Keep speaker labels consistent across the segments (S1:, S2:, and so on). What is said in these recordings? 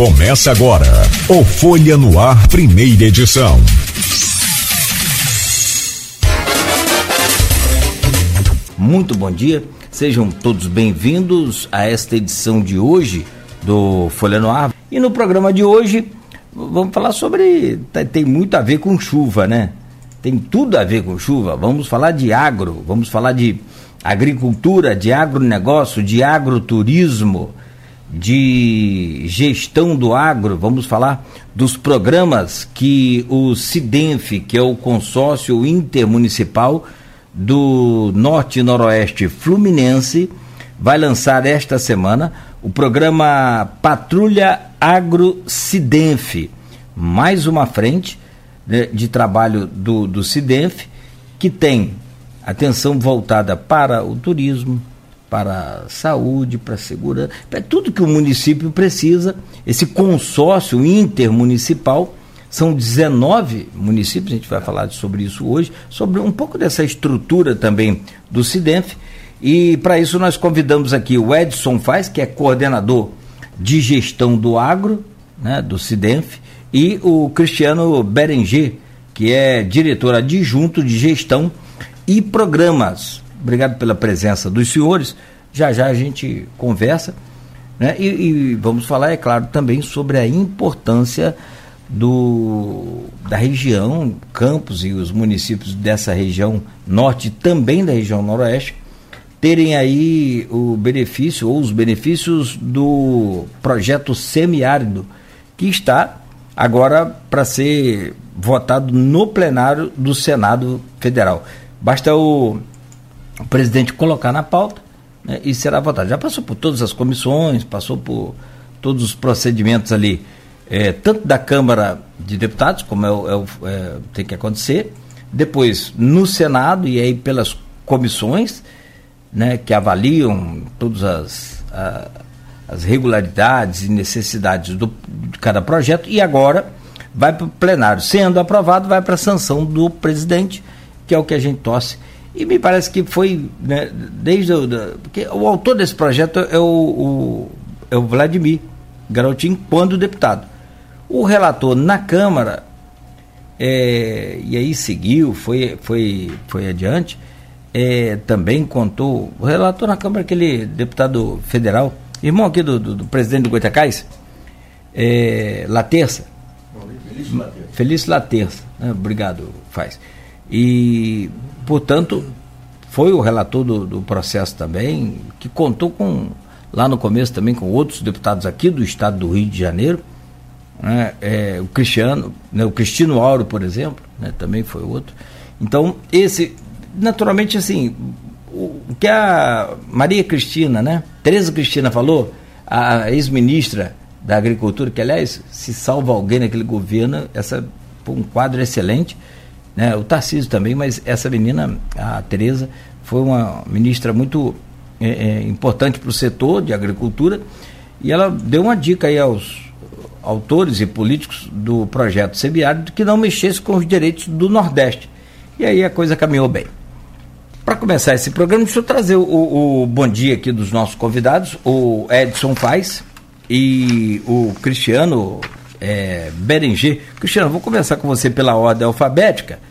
S1: Começa agora o Folha no Ar, primeira edição.
S2: Muito bom dia, sejam todos bem-vindos a esta edição de hoje do Folha no Ar. E no programa de hoje vamos falar sobre. tem muito a ver com chuva, né? Tem tudo a ver com chuva. Vamos falar de agro, vamos falar de agricultura, de agronegócio, de agroturismo de gestão do agro, vamos falar dos programas que o SIDENF, que é o consórcio intermunicipal do Norte e Noroeste Fluminense, vai lançar esta semana o programa Patrulha Agro SIDENF, mais uma frente né, de trabalho do, do SIDENF, que tem atenção voltada para o turismo, para saúde, para segurança, para tudo que o município precisa. Esse consórcio intermunicipal são 19 municípios, a gente vai falar sobre isso hoje, sobre um pouco dessa estrutura também do CIDENF. E para isso nós convidamos aqui o Edson Faz, que é coordenador de gestão do agro, né, do CIDENF, e o Cristiano Berenger, que é diretor adjunto de gestão e programas Obrigado pela presença dos senhores. Já já a gente conversa. Né? E, e vamos falar, é claro, também sobre a importância do, da região, Campos e os municípios dessa região norte também da região noroeste, terem aí o benefício ou os benefícios do projeto semiárido, que está agora para ser votado no plenário do Senado Federal. Basta o o presidente colocar na pauta né, e será votado. Já passou por todas as comissões, passou por todos os procedimentos ali, é, tanto da Câmara de Deputados, como é, é, é, tem que acontecer, depois no Senado e aí pelas comissões né, que avaliam todas as, a, as regularidades e necessidades do, de cada projeto e agora vai para o plenário. Sendo aprovado, vai para a sanção do presidente, que é o que a gente torce e me parece que foi, né, desde o. Da, porque o autor desse projeto é o, o, é o Vladimir Garotinho, quando deputado. O relator na Câmara, é, e aí seguiu, foi, foi, foi adiante, é, também contou. O relator na Câmara, aquele deputado federal, irmão aqui do, do, do presidente do Goitacás, é, Laterça. Felício Laterça. Felício Laterça. Né, obrigado, faz. E portanto, foi o relator do, do, processo também, que contou com, lá no começo também, com outros deputados aqui do estado do Rio de Janeiro, né, é, o Cristiano, né, o Cristino Auro, por exemplo, né, também foi outro. Então, esse, naturalmente, assim, o, que a Maria Cristina, né, Tereza Cristina falou, a ex-ministra da Agricultura, que aliás, se salva alguém naquele governo, essa um quadro excelente, né? o Tarcísio também, mas essa menina, a Tereza, foi uma ministra muito é, é, importante para o setor de agricultura e ela deu uma dica aí aos autores e políticos do projeto Semiárido que não mexesse com os direitos do Nordeste. E aí a coisa caminhou bem. Para começar esse programa, deixa eu trazer o, o, bom dia aqui dos nossos convidados, o Edson Faz e o Cristiano é, Berenger. Cristiano, vou começar com você pela ordem alfabética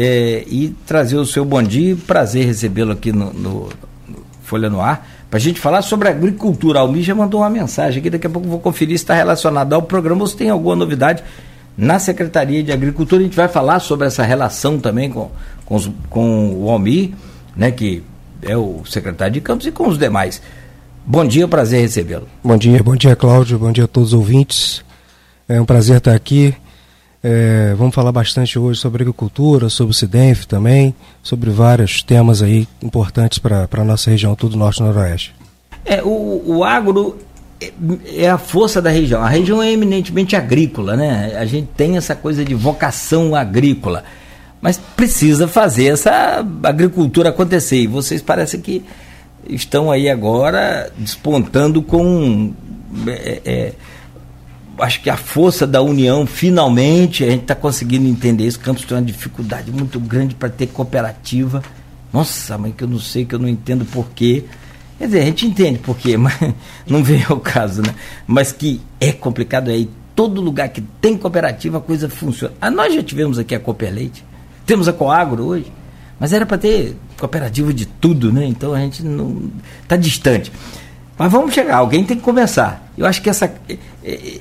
S2: é, e trazer o seu bom dia. Prazer recebê-lo aqui no, no, no, Folha no Ar para a gente falar sobre agricultura. A Almi já mandou uma mensagem aqui, daqui a pouco vou conferir se está relacionado ao programa ou se tem alguma novidade na Secretaria de Agricultura. A gente vai falar sobre essa relação também com, com, os, com o Almi, né, que é o secretário de Campos, e com os demais. Bom dia, prazer recebê-lo.
S3: Bom dia, bom dia, Cláudio, bom dia a todos os ouvintes. É um prazer estar aqui. É, vamos falar bastante hoje sobre agricultura, sobre o SIDENF também, sobre vários temas aí importantes para a nossa região, tudo norte e noroeste.
S2: É, o, o agro é, é a força da região. A região é eminentemente agrícola, né? A gente tem essa coisa de vocação agrícola. Mas precisa fazer essa agricultura acontecer. E vocês parecem que estão aí agora despontando com. É, é, acho que a força da união, finalmente, a gente está conseguindo entender isso. Campos tem uma dificuldade muito grande para ter cooperativa. Nossa, mãe, que eu não sei, que eu não entendo porquê. Quer dizer, a gente entende por quê, mas não vem ao caso, né? Mas que é complicado aí. Todo lugar que tem cooperativa a coisa funciona. Ah, nós já tivemos aqui a Cooper Leite, temos a Coagro hoje, mas era para ter cooperativa de tudo, né? Então a gente não está distante. Mas vamos chegar, alguém tem que começar. Eu acho que essa,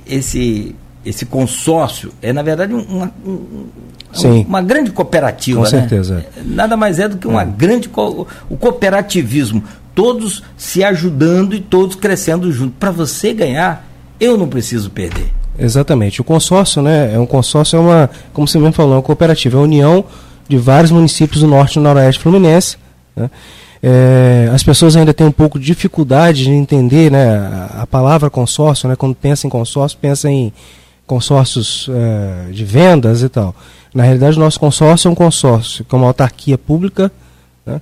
S2: esse, esse consórcio é, na verdade, uma,
S3: Sim.
S2: uma grande cooperativa.
S3: Com
S2: né?
S3: certeza.
S2: Nada mais é do que uma é. grande. Co o cooperativismo. Todos se ajudando e todos crescendo junto. Para você ganhar, eu não preciso perder.
S3: Exatamente. O consórcio, né? É um consórcio, é uma, como você mesmo falou, é uma cooperativa, é a união de vários municípios do norte e noroeste fluminense. Né? É, as pessoas ainda têm um pouco de dificuldade de entender né, a, palavra consórcio, né, quando pensa em consórcio, pensa em consórcios é, de vendas e tal. Na realidade, o nosso consórcio é um consórcio, que é uma autarquia pública, né,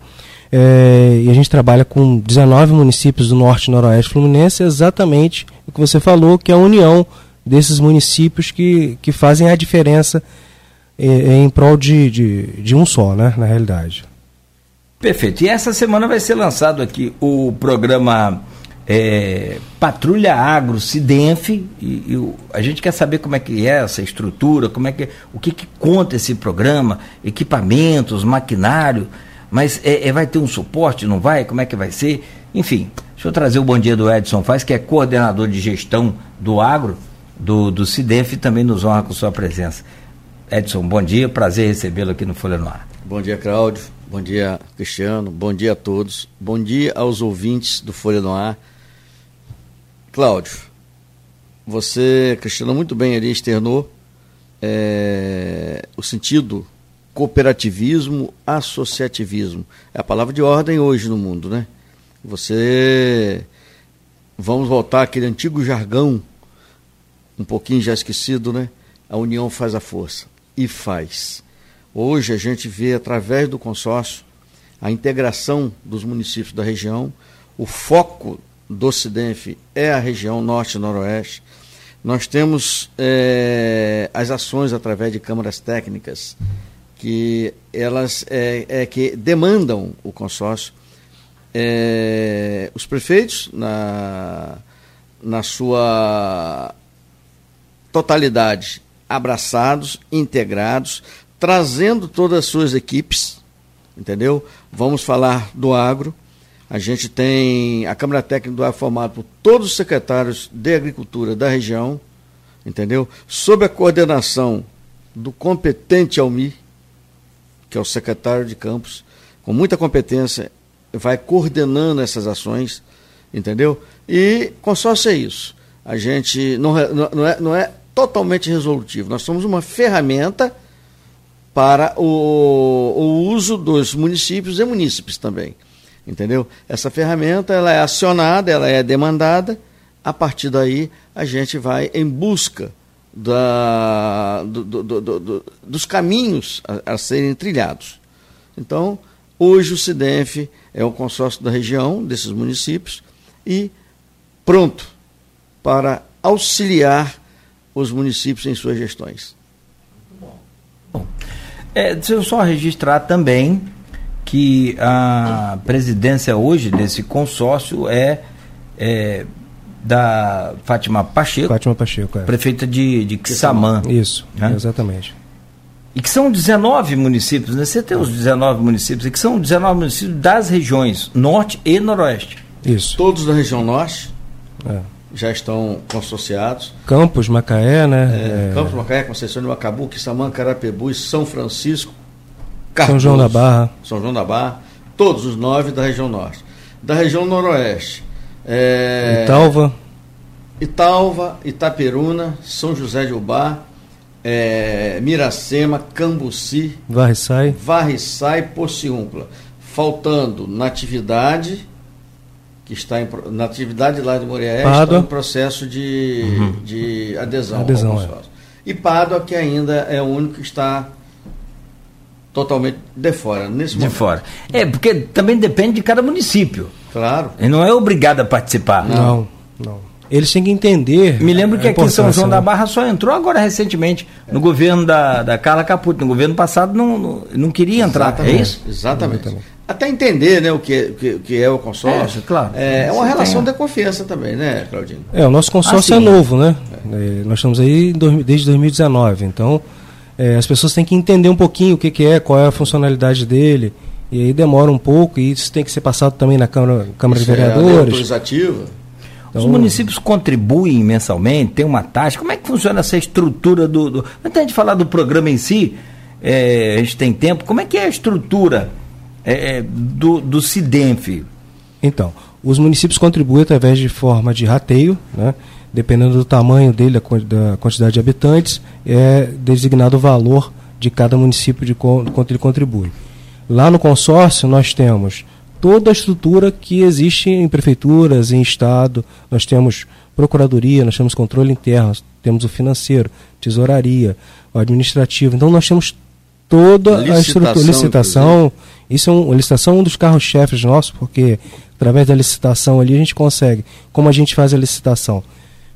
S3: é, e a gente trabalha com 19 municípios do norte e noroeste fluminense, exatamente o que você falou, que é a união desses municípios que, que fazem a diferença em, é, em prol de, de, de um só, né, na realidade.
S2: Perfeito. E essa semana vai ser lançado aqui o programa é, Patrulha Agro Sidenf e, e, a gente quer saber como é que é essa estrutura, como é que o que, que conta esse programa, equipamentos, maquinário, mas é, é, vai ter um suporte, não vai? Como é que vai ser? Enfim, deixa eu trazer o bom dia do Edson Faz, que é coordenador de gestão do agro do, do Sidenf e também nos honra com sua presença. Edson, bom dia, prazer recebê-lo aqui no Folha no Ar.
S4: Bom dia, Cláudio. Bom dia, Cristiano. Bom dia a todos. Bom dia aos ouvintes do Folha no Ar. Cláudio, você, Cristiano, muito bem ali externou é, o sentido cooperativismo, associativismo. É a palavra de ordem hoje no mundo, né? Você. Vamos voltar àquele antigo jargão, um pouquinho já esquecido, né? A união faz a força. E faz. Hoje a gente vê, através do consórcio, a integração dos municípios da região, o foco do Ocidente é a região norte e noroeste. Nós temos é, as ações através de câmaras técnicas que elas é, é que demandam o consórcio. É, os prefeitos, na, na sua totalidade, abraçados, integrados, trazendo todas as suas equipes, entendeu? Vamos falar do agro, a gente tem a Câmara Técnica do Ar formada por todos os secretários de Agricultura da região, entendeu? Sob a coordenação do competente Almi, que é o secretário de campos, com muita competência, vai coordenando essas ações, entendeu? E consórcio é isso. A gente não não é, não é totalmente resolutivo. Nós somos uma ferramenta para o, o uso dos municípios e munícipes também entendeu? Essa ferramenta ela é acionada, ela é demandada, a partir daí a gente vai em busca da, do, do, do, dos caminhos a, a, serem trilhados. Então, hoje o CIDENF é o consórcio da região, desses municípios, e pronto para auxiliar os municípios em suas gestões.
S2: É, deixa eu só registrar também que a presidência hoje desse consórcio é, é da Fátima Pacheco,
S3: Fátima Pacheco é.
S2: prefeita de, de Quissamã.
S3: Isso, né? exatamente.
S2: E que são 19 municípios, né? Você tem os 19 municípios, e que são 19 municípios das regiões norte e noroeste.
S4: Isso. Todos da região norte é. Já estão consorciados.
S3: Campos, Macaé, né?
S4: É. Campos, Macaé, Conceição de Macabu, Quissamã, Carapebu e São Francisco
S3: Cardoso, São João da Barra.
S4: São João da Barra, todos os nove da região norte. Da região noroeste.
S3: É, Italva.
S4: Italva, Itaperuna, São José de Ubá, é, Miracema, Cambuci,
S3: Varriçai,
S4: Varriçai, Pociúncula. Faltando Natividade, que está em Natividade lá de Morié, está em processo de, uhum. de adesão.
S3: adesão é.
S4: E Pádua, que ainda é o único que está totalmente de fora, nesse
S2: De fora. É, porque também depende de cada município.
S4: Claro.
S2: Ele não é obrigado a participar.
S3: Não, não. Eles têm que entender.
S2: Me lembro que aqui em São João da né? Barra só entrou agora recentemente, no governo da, da Carla Caputo. No governo passado não, não, não queria entrar.
S4: Exatamente,
S2: é isso?
S4: Exatamente. Até entender né, o, que, o que, o que é o consórcio.
S2: É, claro.
S4: É, é uma relação
S2: tem-
S4: de confiança também, né, Claudinho?
S3: É, o nosso consórcio
S2: Ah,
S3: é
S2: sim.
S3: novo, né? É, nós estamos aí desde 2019, então é, as pessoas têm que entender um pouquinho o que, que é, qual é a funcionalidade dele, e aí demora um pouco, e isso tem que ser passado também na Câmara, Câmara
S4: Isso
S3: de
S4: é
S3: Vereadores.
S4: autorizativa.
S2: Os
S3: Então-
S2: municípios contribuem mensalmente, tem uma taxa. Como é que funciona essa estrutura do. do... Antes de falar do programa em si, é, a gente tem tempo, como é que é a estrutura é, é, do, do CIDENF?
S3: Então, os municípios contribuem através de forma de rateio, né? dependendo do tamanho dele, da quan- da quantidade de habitantes, é designado o valor de cada município de quanto ele contribui. Lá no consórcio nós temos toda a estrutura que existe em prefeituras, em estado, nós temos procuradoria, nós temos controle interno, temos o financeiro, tesouraria, o administrativo. Então nós temos toda a
S4: Licitação,
S3: estrutura, licitação, isso é um, a licitação é um dos carros-chefes nossos, porque através da licitação ali a gente consegue. Como a gente faz a licitação?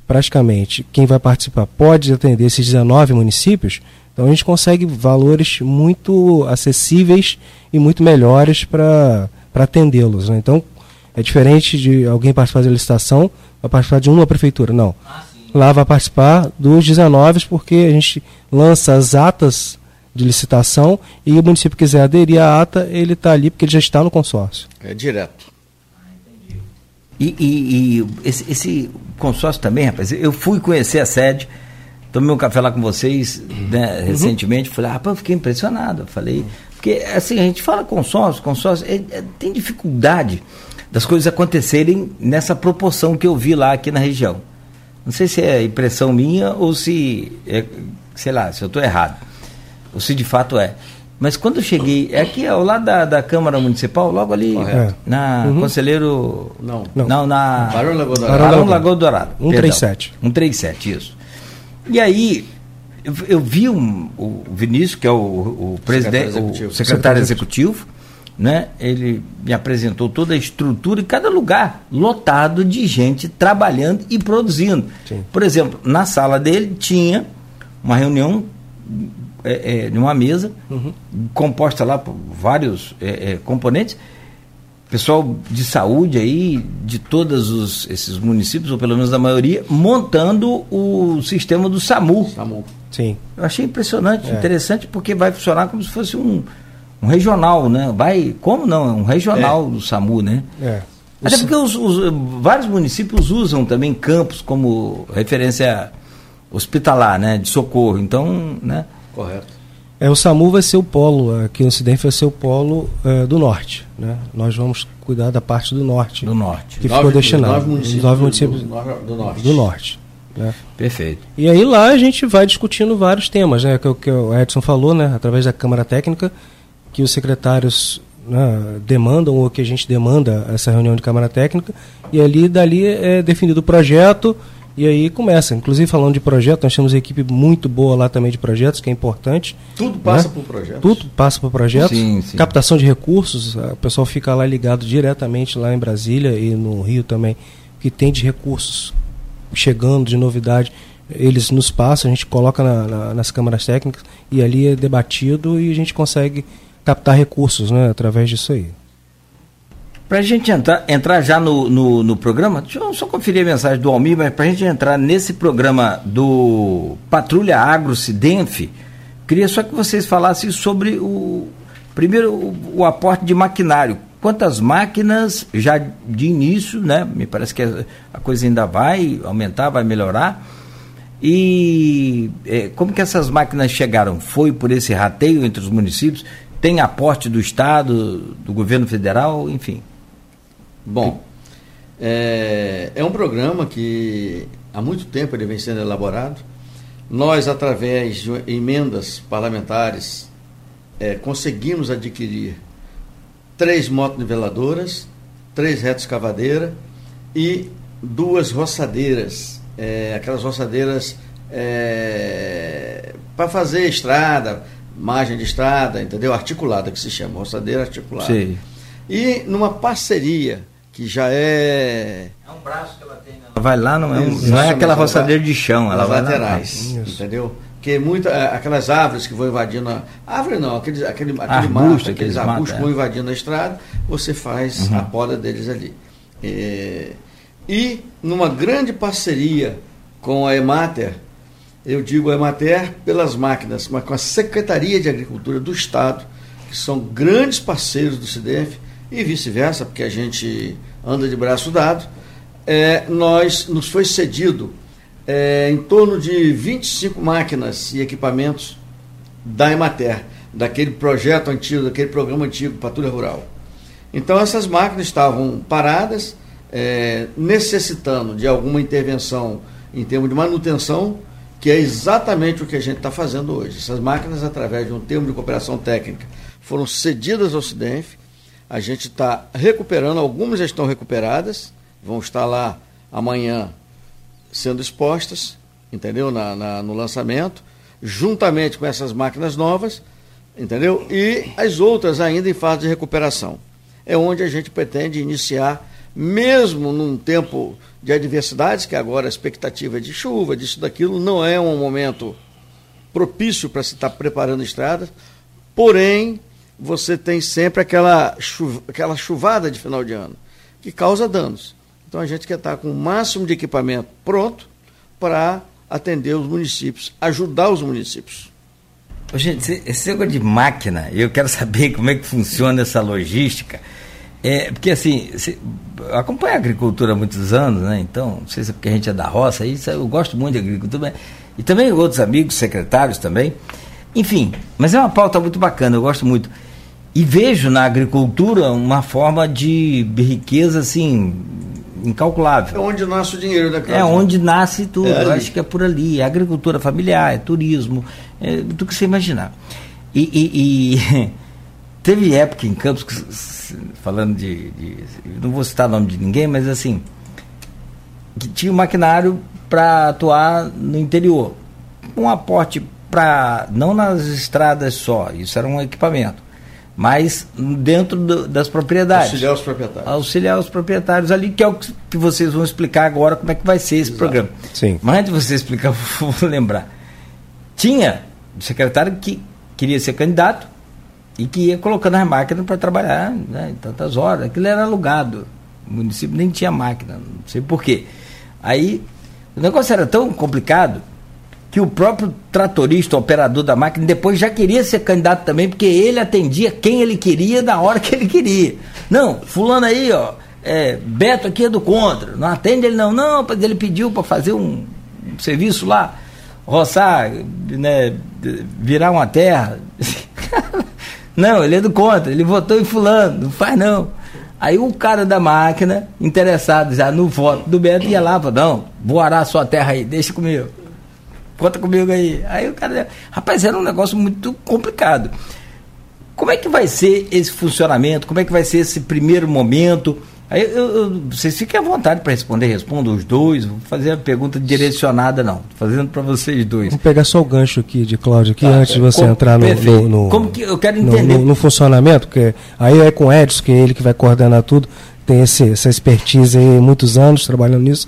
S3: Praticamente, quem vai participar pode atender esses 19 municípios, então a gente consegue valores muito acessíveis e muito melhores para atendê-los. né? Então, é diferente de alguém participar da licitação, vai participar de uma prefeitura. Não. Lá vai participar dos 19, porque a gente lança as atas de licitação e o município quiser aderir à ata, ele está ali porque ele já está no consórcio.
S4: É direto.
S2: E, e- e esse, esse consórcio também, rapaz, eu fui conhecer a sede, tomei um café lá com vocês né, recentemente, falei, ah, pô, eu fiquei impressionado. Eu falei, porque assim, a gente fala consórcio, consórcio, é- é- tem dificuldade das coisas acontecerem nessa proporção que eu vi lá aqui na região. Não sei se é impressão minha ou se, é, sei lá, se eu estou errado. Ou se de fato é. Mas quando eu cheguei, é aqui ao lado da, da Câmara Municipal, logo ali
S4: Correto.
S2: na
S3: Uhum.
S2: Conselheiro.
S4: Não.
S3: Não.
S2: Não, na.
S4: Barão Lagoa Dourada.
S2: Barão Lagoa Dourado.
S3: 137.
S2: perdão. 137, isso. E aí, eu, eu vi um- o Vinícius, que é o, o presidente,
S4: Secretário
S2: o
S4: executivo.
S2: secretário executivo, né? Ele me apresentou toda a estrutura e cada lugar lotado de gente trabalhando e produzindo.
S3: Sim.
S2: Por exemplo, na sala dele tinha uma reunião é, é, numa mesa composta lá por vários é, é, componentes pessoal de saúde aí de todos os, esses municípios ou pelo menos da maioria montando o sistema do SAMU
S4: Samu.
S3: Sim.
S2: eu achei impressionante
S3: É.
S2: interessante porque vai funcionar como se fosse um, um regional né vai como não é um regional do SAMU né
S3: É.
S2: Até porque os, os- vários municípios usam também campos como referência hospitalar, né, de socorro. Então, né,
S4: Correto.
S3: É, o SAMU vai ser o polo, aqui no Ocidente vai ser o polo é, do norte. Né? Nós vamos cuidar da parte do norte,
S2: do norte.
S3: que ficou destinado.
S4: Nove municípios,
S3: Os nove
S4: do-
S3: municípios
S4: do, nor- do norte.
S3: do norte. Né?
S2: Perfeito.
S3: E aí lá a gente vai discutindo vários temas, né? Que, é o que o Edson falou, né? Através da Câmara Técnica, que os secretários né, demandam ou que a gente demanda essa reunião de Câmara Técnica, e ali dali é definido o projeto e aí começa. Inclusive falando de projeto, nós temos uma equipe muito boa lá também de projetos, que é importante.
S4: Tudo passa
S3: Né?
S4: por projeto.
S3: Tudo passa por projetos.
S2: Sim, sim.
S3: Captação de recursos, o pessoal fica lá ligado diretamente lá em Brasília e no Rio também, que tem de recursos chegando de novidade. Eles nos passam, a gente coloca na- na- nas câmaras técnicas e ali é debatido e a gente consegue captar recursos né, através disso aí.
S2: Para a gente entrar, entrar já no, no, no programa, deixa eu só conferir a mensagem do Almir, mas para a gente entrar nesse programa do Patrulha Agro Cidenf, queria só que vocês falassem sobre o. Primeiro, o, o aporte de maquinário. Quantas máquinas já de início, né? Me parece que a, coisa ainda vai aumentar, vai melhorar. E eh, como que essas máquinas chegaram? Foi por esse rateio entre os municípios? Tem aporte do Estado, do governo federal, enfim.
S4: Bom, é, é um programa que há muito tempo ele vem sendo elaborado. Nós, através de emendas parlamentares, é, conseguimos adquirir três motoniveladoras, três retas cavadeira e duas roçadeiras, é, aquelas roçadeiras para fazer estrada, margem de estrada, entendeu? Articulada que se chama, roçadeira articulada.
S2: Sei.
S4: E numa parceria que já é
S2: É um braço que ela tem, Ela vai lá, não é, um- não é aquela
S4: ela
S2: roçadeira de chão, ela vai lá.
S4: laterais,
S3: Isso.
S4: entendeu? que muita, é, aquelas árvores que vão invadindo a árvore não, aqueles, aquele, aquele
S2: Arbusto,
S4: mato,
S2: aqueles
S4: aqueles
S2: mato,
S4: arbustos que
S2: é.
S4: vão invadindo a estrada, você faz a poda deles ali. É, e numa grande parceria com a Emater, eu digo a Emater pelas máquinas, mas com a Secretaria de Agricultura do Estado, que são grandes parceiros do CIDEF, e vice-versa, porque a gente anda de braço dado, é, nós nos foi cedido é, em torno de 25 máquinas e equipamentos da Emater, daquele projeto antigo, daquele programa antigo, Patrulha Rural. Então essas máquinas estavam paradas, é, necessitando de alguma intervenção em termos de manutenção, que é exatamente o que a gente está fazendo hoje. Essas máquinas, através de um termo de cooperação técnica, foram cedidas ao CIDENF. A gente está recuperando, algumas já estão recuperadas, vão estar lá amanhã sendo expostas, entendeu? Na, na, no lançamento, juntamente com essas máquinas novas, entendeu? E as outras ainda em fase de recuperação. É onde a gente pretende iniciar, mesmo num tempo de adversidades, que agora a expectativa é de chuva, disso, daquilo, não é um momento propício para se estar preparando estradas, porém, você tem sempre aquela, chuva, aquela chuvada de final de ano, que causa danos. Então a gente quer estar com o máximo de equipamento pronto para atender os municípios, ajudar os municípios.
S2: Gente, esse negócio de máquina, eu quero saber como é que funciona essa logística. É, porque assim, acompanho a agricultura há muitos anos, né? Então, não sei se é porque a gente é da roça, isso, eu gosto muito de agricultura, e também outros amigos, secretários também. Enfim, mas é uma pauta muito bacana, eu gosto muito. E vejo na agricultura uma forma de riqueza assim incalculável.
S4: É onde nasce o dinheiro, né,
S2: É onde nasce tudo.
S4: É
S2: eu acho que é por ali. É agricultura familiar, é turismo, é tudo que você imaginar. E, e- e teve época em Campos, que, falando de, de- Não vou citar o nome de ninguém, mas assim. Que tinha um maquinário para atuar no interior. Um aporte para. Não nas estradas só, isso era um equipamento. Mas dentro do- das propriedades
S4: Auxiliar os proprietários.
S2: auxiliar os proprietários ali, que é o que que vocês vão explicar agora como é que vai ser esse
S4: Exato.
S2: programa.
S3: Sim.
S2: Mas antes de você explicar, vou lembrar. Tinha o secretário que queria ser candidato e que ia colocando as máquinas para trabalhar né, em tantas horas. Aquilo era alugado. O município nem tinha máquina, não sei porquê. Aí o negócio era tão complicado que o próprio tratorista, operador da máquina, depois já queria ser candidato também, porque ele atendia quem ele queria na hora que ele queria. Não, fulano aí, ó, é, Beto aqui é do contra, não atende ele não, não, ele pediu para fazer um, um serviço lá, roçar, né, virar uma terra. não, ele é do contra, ele votou em fulano, não faz não. Aí o cara da máquina, interessado já no voto do Beto, ia lá e falou, não, vou arar a sua terra aí, deixa comigo conta comigo aí. Aí o cara, rapaz, era um negócio muito complicado. Como é que vai ser esse funcionamento? Como é que vai ser esse primeiro momento? Aí eu, eu- vocês fiquem à vontade para responder, respondam os dois. Vou fazer a pergunta direcionada, não. Fazendo para vocês dois.
S3: Vamos pegar só o gancho aqui de Cláudio aqui,
S2: Tá,
S3: antes de você
S2: como-
S3: entrar no, no, no-
S2: Como que eu quero entender?
S3: no- no funcionamento, porque aí é com o Edson, que é ele que vai coordenar tudo, tem esse, essa expertise aí, muitos anos trabalhando nisso.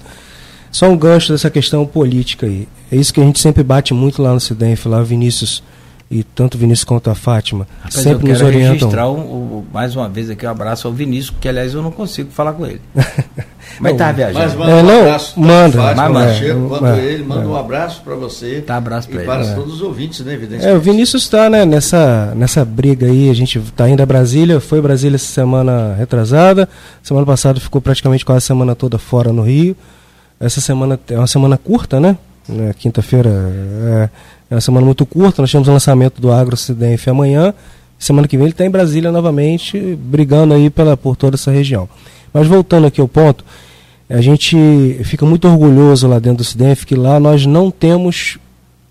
S3: Só um gancho dessa questão política aí. É isso que a gente sempre bate muito lá no Cidenf, lá o Vinícius, e tanto o Vinícius quanto a Fátima,
S2: Rapaz,
S3: sempre
S2: eu
S3: nos
S2: quero
S3: orientam.
S2: registrar um- um- mais uma vez aqui um abraço ao Vinícius, que aliás eu não consigo falar com ele. Mas tá
S4: Mas
S2: viajando.
S4: manda
S3: É,
S4: um
S3: não,
S4: abraço
S3: manda,
S4: Fátima,
S2: mas manda.
S4: Pacheco, quanto
S3: É,
S4: ele, manda
S3: é.
S4: um abraço para você.
S2: Tá, abraço pra
S4: e
S2: ele.
S4: para
S3: É.
S4: todos os ouvintes, né, evidentemente.
S3: É, o Vinícius está né, nessa, nessa briga aí, a gente está indo a Brasília, foi a Brasília essa semana retrasada, semana passada ficou praticamente quase a semana toda fora no Rio. Essa semana é uma semana curta, né? Né, Quinta-feira é, é uma semana muito curta, nós temos o lançamento do AgroCidenf amanhã, semana que vem ele está em Brasília novamente, brigando aí pela, por toda essa região. Mas voltando aqui ao ponto, a gente fica muito orgulhoso lá dentro do CIDENF que lá nós não temos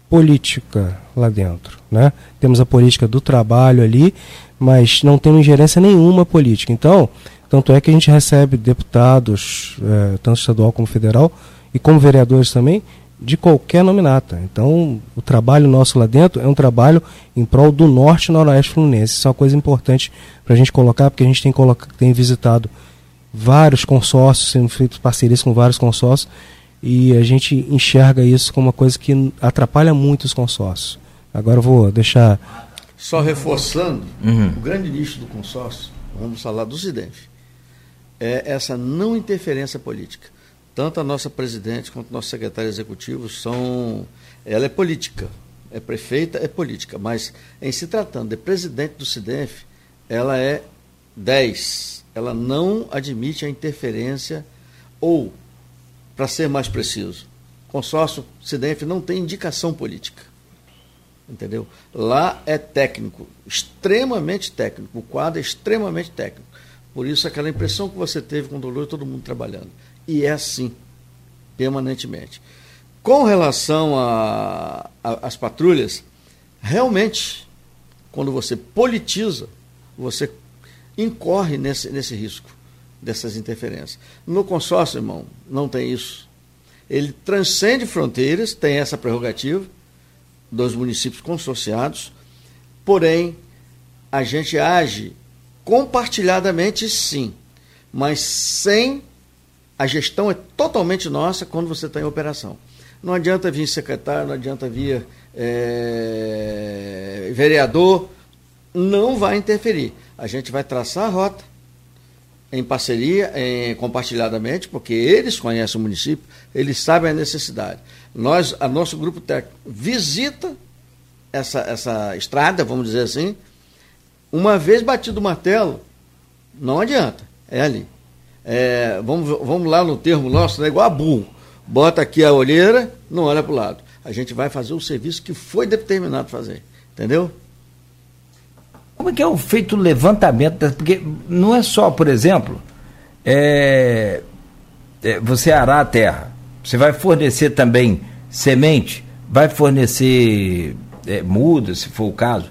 S3: política lá dentro. Né? Temos a política do trabalho ali, mas não temos ingerência nenhuma política. Então, tanto é que a gente recebe deputados, eh, tanto estadual como federal, e como vereadores também, de qualquer nominata. Então, o trabalho nosso lá dentro é um trabalho em prol do norte e noroeste fluminense. Isso é uma coisa importante para a gente colocar, porque a gente tem, tem visitado vários consórcios, sendo feitas parcerias com vários consórcios, e a gente enxerga isso como uma coisa que atrapalha muito os consórcios. Agora eu vou deixar.
S4: Só reforçando, uhum. o grande nicho do consórcio, vamos falar do CIDENF, é essa não interferência política. Tanto a nossa presidente quanto o nosso secretário executivo são. Ela é política, é prefeita, é política, mas em se tratando de presidente do CIDENF, ela é 10. Ela não admite a interferência ou, para ser mais preciso, consórcio CIDENF não tem indicação política. Entendeu? Lá é técnico, extremamente técnico. O quadro é extremamente técnico. Por isso, aquela impressão que você teve quando olhou todo mundo trabalhando. E é assim, permanentemente. Com relação às patrulhas, realmente, quando você politiza, você incorre nesse, nesse risco dessas interferências. No consórcio, irmão, não tem isso. Ele transcende fronteiras, tem essa prerrogativa dos municípios consorciados, porém, a gente age compartilhadamente, sim, mas sem. A gestão é totalmente nossa quando você está em operação. Não adianta vir secretário, não adianta vir é, vereador, não vai interferir. A gente vai traçar a rota em parceria, em, compartilhadamente, porque eles conhecem o município, eles sabem a necessidade. Nós, a nosso grupo técnico visita essa, essa estrada, vamos dizer assim, uma vez batido o martelo, não adianta, é ali. É, vamos, vamos lá no termo nosso, né, igual a burro. Bota aqui a olheira, não olha para o lado. A gente vai fazer o serviço que foi determinado fazer. Entendeu?
S2: Como é que é o feito levantamento? Porque não é só, por exemplo, é, é, você arar a terra. Você vai fornecer também semente, vai fornecer é, muda, se for o caso.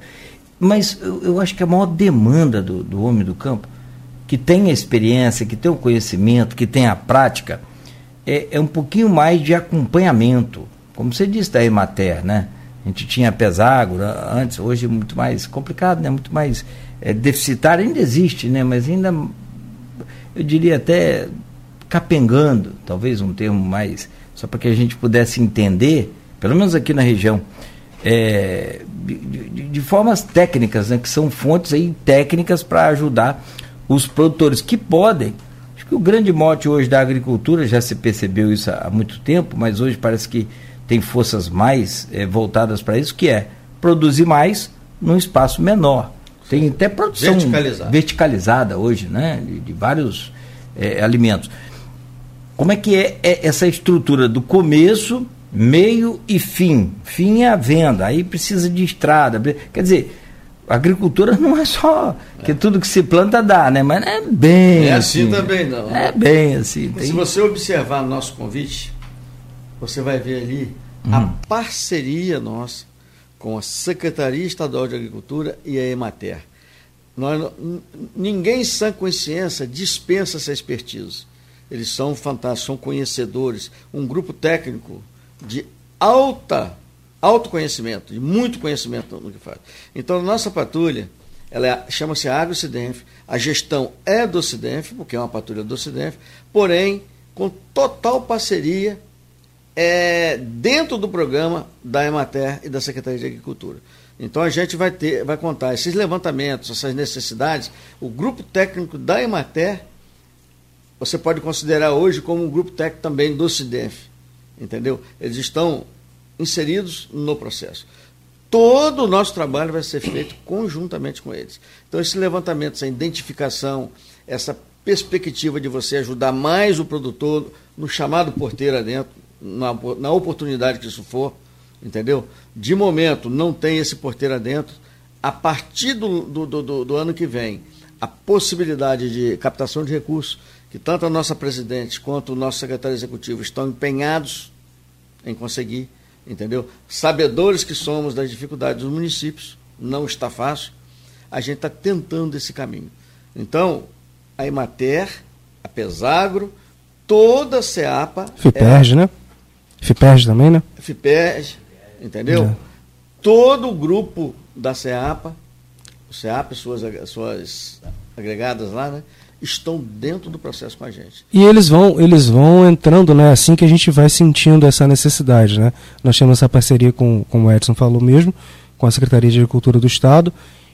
S2: Mas eu, eu, acho que a maior demanda do, do homem do campo, que tem a experiência, que tem o conhecimento, que tem a prática, é, é um pouquinho mais de acompanhamento. Como você disse da Emater, né? A gente tinha Peságora antes, hoje é muito mais complicado, né? muito mais é, deficitário, ainda existe, né? mas ainda, eu diria até capengando, talvez um termo mais, só para que a gente pudesse entender, pelo menos aqui na região, é, de, de, de, formas técnicas, né? que são fontes aí técnicas para ajudar os produtores que podem. Acho que o grande mote hoje da agricultura, já se percebeu isso há muito tempo, mas hoje parece que tem forças mais é, voltadas para isso, que é produzir mais num espaço menor. Tem até produção verticalizada, verticalizada hoje, né? De, de vários é, alimentos. Como é que é, é, essa estrutura do começo, meio e fim? Fim é a venda, aí precisa de estrada. Quer dizer, agricultura não é só que tudo que se planta dá, né? Mas não é bem.
S4: É assim, assim também não.
S2: É bem assim.
S4: Tem... Se você observar nosso convite, você vai ver ali hum. a parceria nossa com a Secretaria Estadual de Agricultura e a Emater. Nós, ninguém sem consciência dispensa essa expertise. Eles são fantásticos, são conhecedores, um grupo técnico de alta, alto conhecimento, de muito conhecimento no que faz. Então, a nossa patrulha, ela é, chama-se AgroCidenf, a gestão é do Cidenf, porque é uma patrulha do Cidenf, porém, com total parceria é, dentro do programa da Emater e da Secretaria de Agricultura. Então a gente vai ter, vai contar esses levantamentos, essas necessidades. O grupo técnico da Emater, você pode considerar hoje como um grupo técnico também do CIDEF, entendeu? Eles estão inseridos no processo. Todo o nosso trabalho vai ser feito conjuntamente com eles. Então esse levantamento, essa identificação, essa perspectiva de você ajudar mais o produtor no chamado porteiro adentro, na, na oportunidade que isso for, entendeu? De momento, não tem esse porteiro dentro. A partir do, do, do, do, ano que vem, a possibilidade de captação de recursos, que tanto a nossa presidente quanto o nosso secretário executivo estão empenhados em conseguir, entendeu? Sabedores que somos das dificuldades dos municípios, não está fácil, a gente está tentando esse caminho. Então, a Emater, a Pesagro, toda a SEAPA.
S3: FIPERG, é, né? FIPERG também, né?
S4: FIPERG, entendeu? É. Todo o grupo da CEAPA, o CEAPA, suas, suas agregadas lá, né? Estão dentro do processo com a gente.
S3: E eles vão, eles vão entrando, né, assim que a gente vai sentindo essa necessidade, né? Nós temos essa parceria com, como o Edson falou mesmo, com a Secretaria de Agricultura do Estado,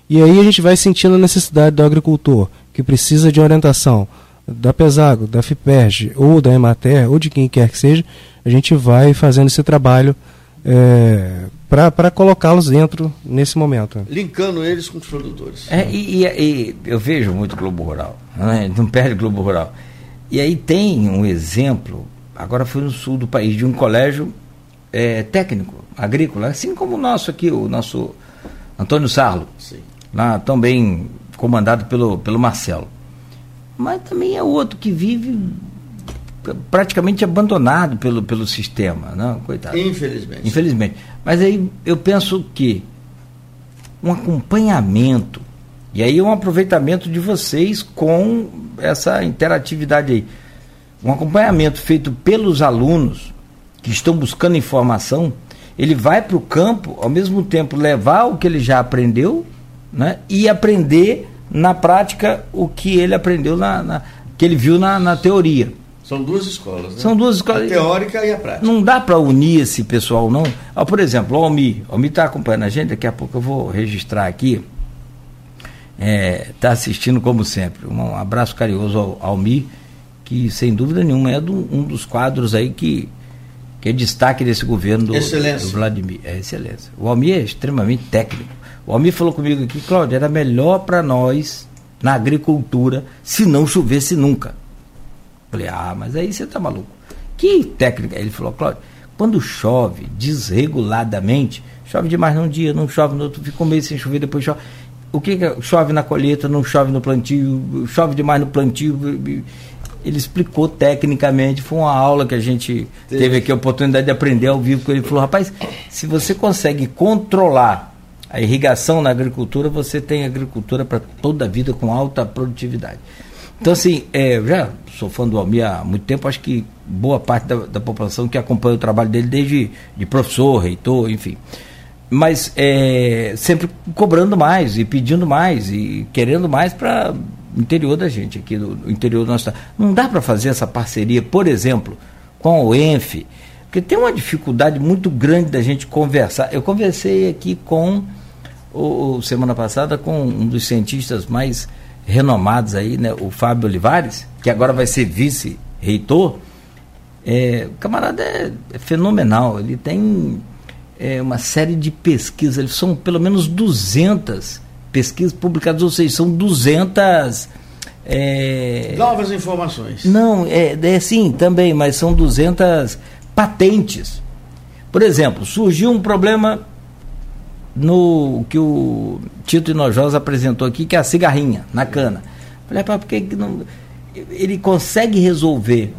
S3: e aí a gente vai sentindo a necessidade do agricultor, que precisa de orientação da Pesago, da FIPERG, ou da Emater, ou de quem quer que seja, a gente vai fazendo esse trabalho é, para colocá-los dentro nesse momento.
S4: Linkando eles com os produtores.
S2: É, e, e, e, eu vejo muito Globo Rural, né? não perde Globo Rural. E aí tem um exemplo, agora foi no sul do país, de um colégio é, técnico, agrícola, assim como o nosso aqui, o nosso Antônio Sarlo, Sim. lá também comandado pelo, pelo Marcelo. Mas também é outro que vive praticamente abandonado pelo, pelo sistema, não? Coitado.
S4: Infelizmente.
S2: Infelizmente. Mas aí eu penso que um acompanhamento, e aí um aproveitamento de vocês com essa interatividade aí. Um acompanhamento feito pelos alunos que estão buscando informação, ele vai para o campo, ao mesmo tempo levar o que ele já aprendeu né, e aprender na prática o que ele aprendeu, na, na que ele viu na, na teoria.
S4: São duas escolas, né?
S2: São duas escolas.
S4: A teórica e a prática.
S2: Não dá para unir esse pessoal, não. Ah, por exemplo, o Almi. O Almi está acompanhando a gente, daqui a pouco eu vou registrar aqui. Está é, tá assistindo como sempre. Um abraço carinhoso ao Almi, que sem dúvida nenhuma é do, um dos quadros aí que, que é destaque desse governo do,
S4: excelência.
S2: do Vladimir. É excelência. O Almi é extremamente técnico. O Almi falou comigo aqui, Cláudio, era melhor para nós na agricultura se não chovesse nunca. Falei, ah, mas aí você está maluco. Que técnica? Ele falou, Cláudio, quando chove desreguladamente, chove demais num dia, não chove no outro, fica um mês sem chover, depois chove. O que, que é? chove na colheita, não chove no plantio, chove demais no plantio. Ele explicou tecnicamente, foi uma aula que a gente teve aqui a oportunidade de aprender ao vivo com ele. falou, rapaz, se você consegue controlar a irrigação na agricultura, você tem agricultura para toda a vida com alta produtividade. Então, assim, é, já sou fã do Almir há muito tempo, acho que boa parte da, da população que acompanha o trabalho dele desde de professor, reitor, enfim. Mas é, sempre cobrando mais e pedindo mais e querendo mais para o interior da gente, aqui do, interior do nosso. Não dá para fazer essa parceria, por exemplo, com o ENF, porque tem uma dificuldade muito grande da gente conversar. Eu conversei aqui com, o, semana passada, com um dos cientistas mais renomados aí, né, o Fábio Olivares, que agora vai ser vice-reitor, é, o camarada é, é fenomenal, ele tem é, uma série de pesquisas, eles são pelo menos 200 pesquisas publicadas, ou seja, são 200...
S4: É, Novas informações.
S2: Não, é, é sim, também, mas são 200 patentes. Por exemplo, surgiu um problema no que o Tito Inojosa apresentou aqui, que é a cigarrinha na cana. Falei, por que não. Ele consegue resolver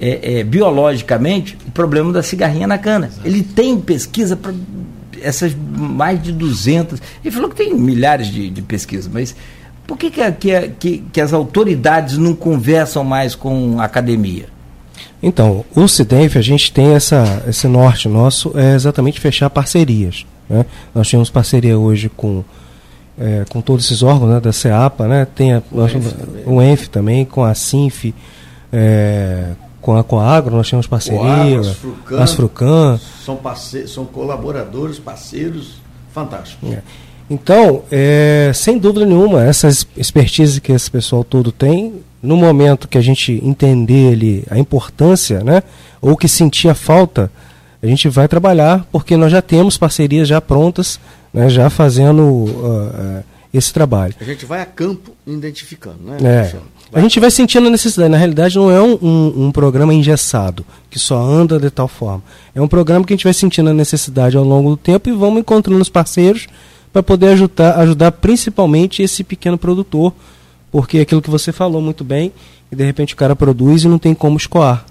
S2: é, é, biologicamente o problema da cigarrinha na cana. Exato. Ele tem pesquisa para essas mais de 200. Ele falou que tem milhares de, de pesquisas, mas por que, que, que, que, que as autoridades não conversam mais com a academia?
S3: Então, o CIDENF, a gente tem essa, esse norte nosso, é exatamente fechar parcerias. Né? Nós temos parceria hoje com, é, com todos esses órgãos né, da CEAPA, né? tem a, o, ENF o ENF também, com a SINF, é, com a Coagro, nós temos parceria,
S4: Coagro, as Frucan, são, são colaboradores, parceiros fantásticos.
S3: É. Então, é, sem dúvida nenhuma, essas expertise que esse pessoal todo tem, no momento que a gente entender ali a importância, né, ou que sentir a falta a gente vai trabalhar porque nós já temos parcerias já prontas, né, já fazendo uh, uh, esse trabalho.
S4: A gente vai a campo identificando, né?
S3: É. A gente vai sentindo a necessidade. Na realidade, não é um, um, um, programa engessado, que só anda de tal forma. É um programa que a gente vai sentindo a necessidade ao longo do tempo e vamos encontrando os parceiros para poder ajudar, ajudar principalmente esse pequeno produtor, porque é aquilo que você falou muito bem, e de repente o cara produz e não tem como escoar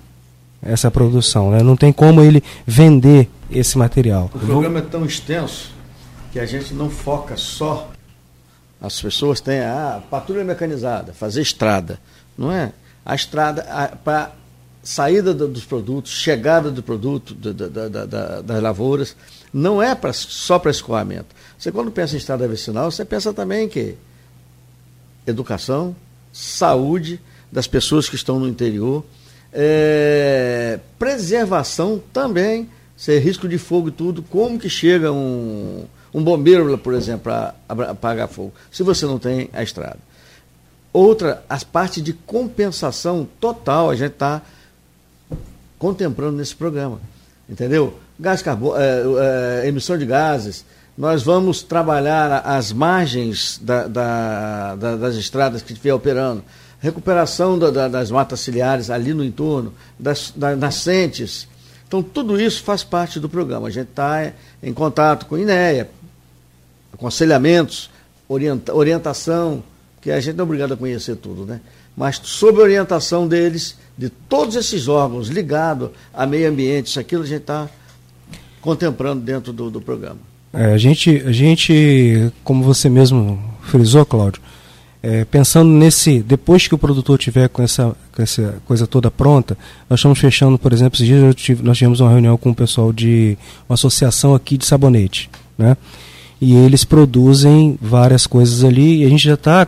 S3: essa produção. Né? Não tem como ele vender esse material.
S4: O programa é tão extenso que a gente não foca só. As pessoas têm a ah, patrulha mecanizada, fazer estrada. Não é? A estrada para saída do, dos produtos, chegada do produto, da, das lavouras, não é pra, só para escoamento. Você quando pensa em estrada vicinal, você pensa também que educação, saúde das pessoas que estão no interior, é, preservação também, ser risco de fogo e tudo, como que chega um, um bombeiro, por exemplo, para apagar fogo, se você não tem a estrada. Outra, as partes de compensação total, a gente está contemplando nesse programa. Entendeu? Gás carbono, é, é, emissão de gases. Nós vamos trabalhar as margens da, da, da, das estradas que estiver operando recuperação da, da, das matas ciliares ali no entorno, das, das, nascentes. Então, tudo isso faz parte do programa. A gente está em contato com a INEA, aconselhamentos, orienta, orientação, que a gente não é obrigado a conhecer tudo, né? Mas sob orientação deles, de todos esses órgãos ligados a meio ambiente, isso aquilo a gente está contemplando dentro do, do programa.
S3: É, a, gente, a gente, como você mesmo frisou, Cláudio, é, pensando nesse, depois que o produtor tiver com essa, com essa coisa toda pronta, nós estamos fechando, por exemplo, esses dias tive, nós tivemos uma reunião com o pessoal de uma associação aqui de sabonete, né? E eles produzem várias coisas ali e a gente já está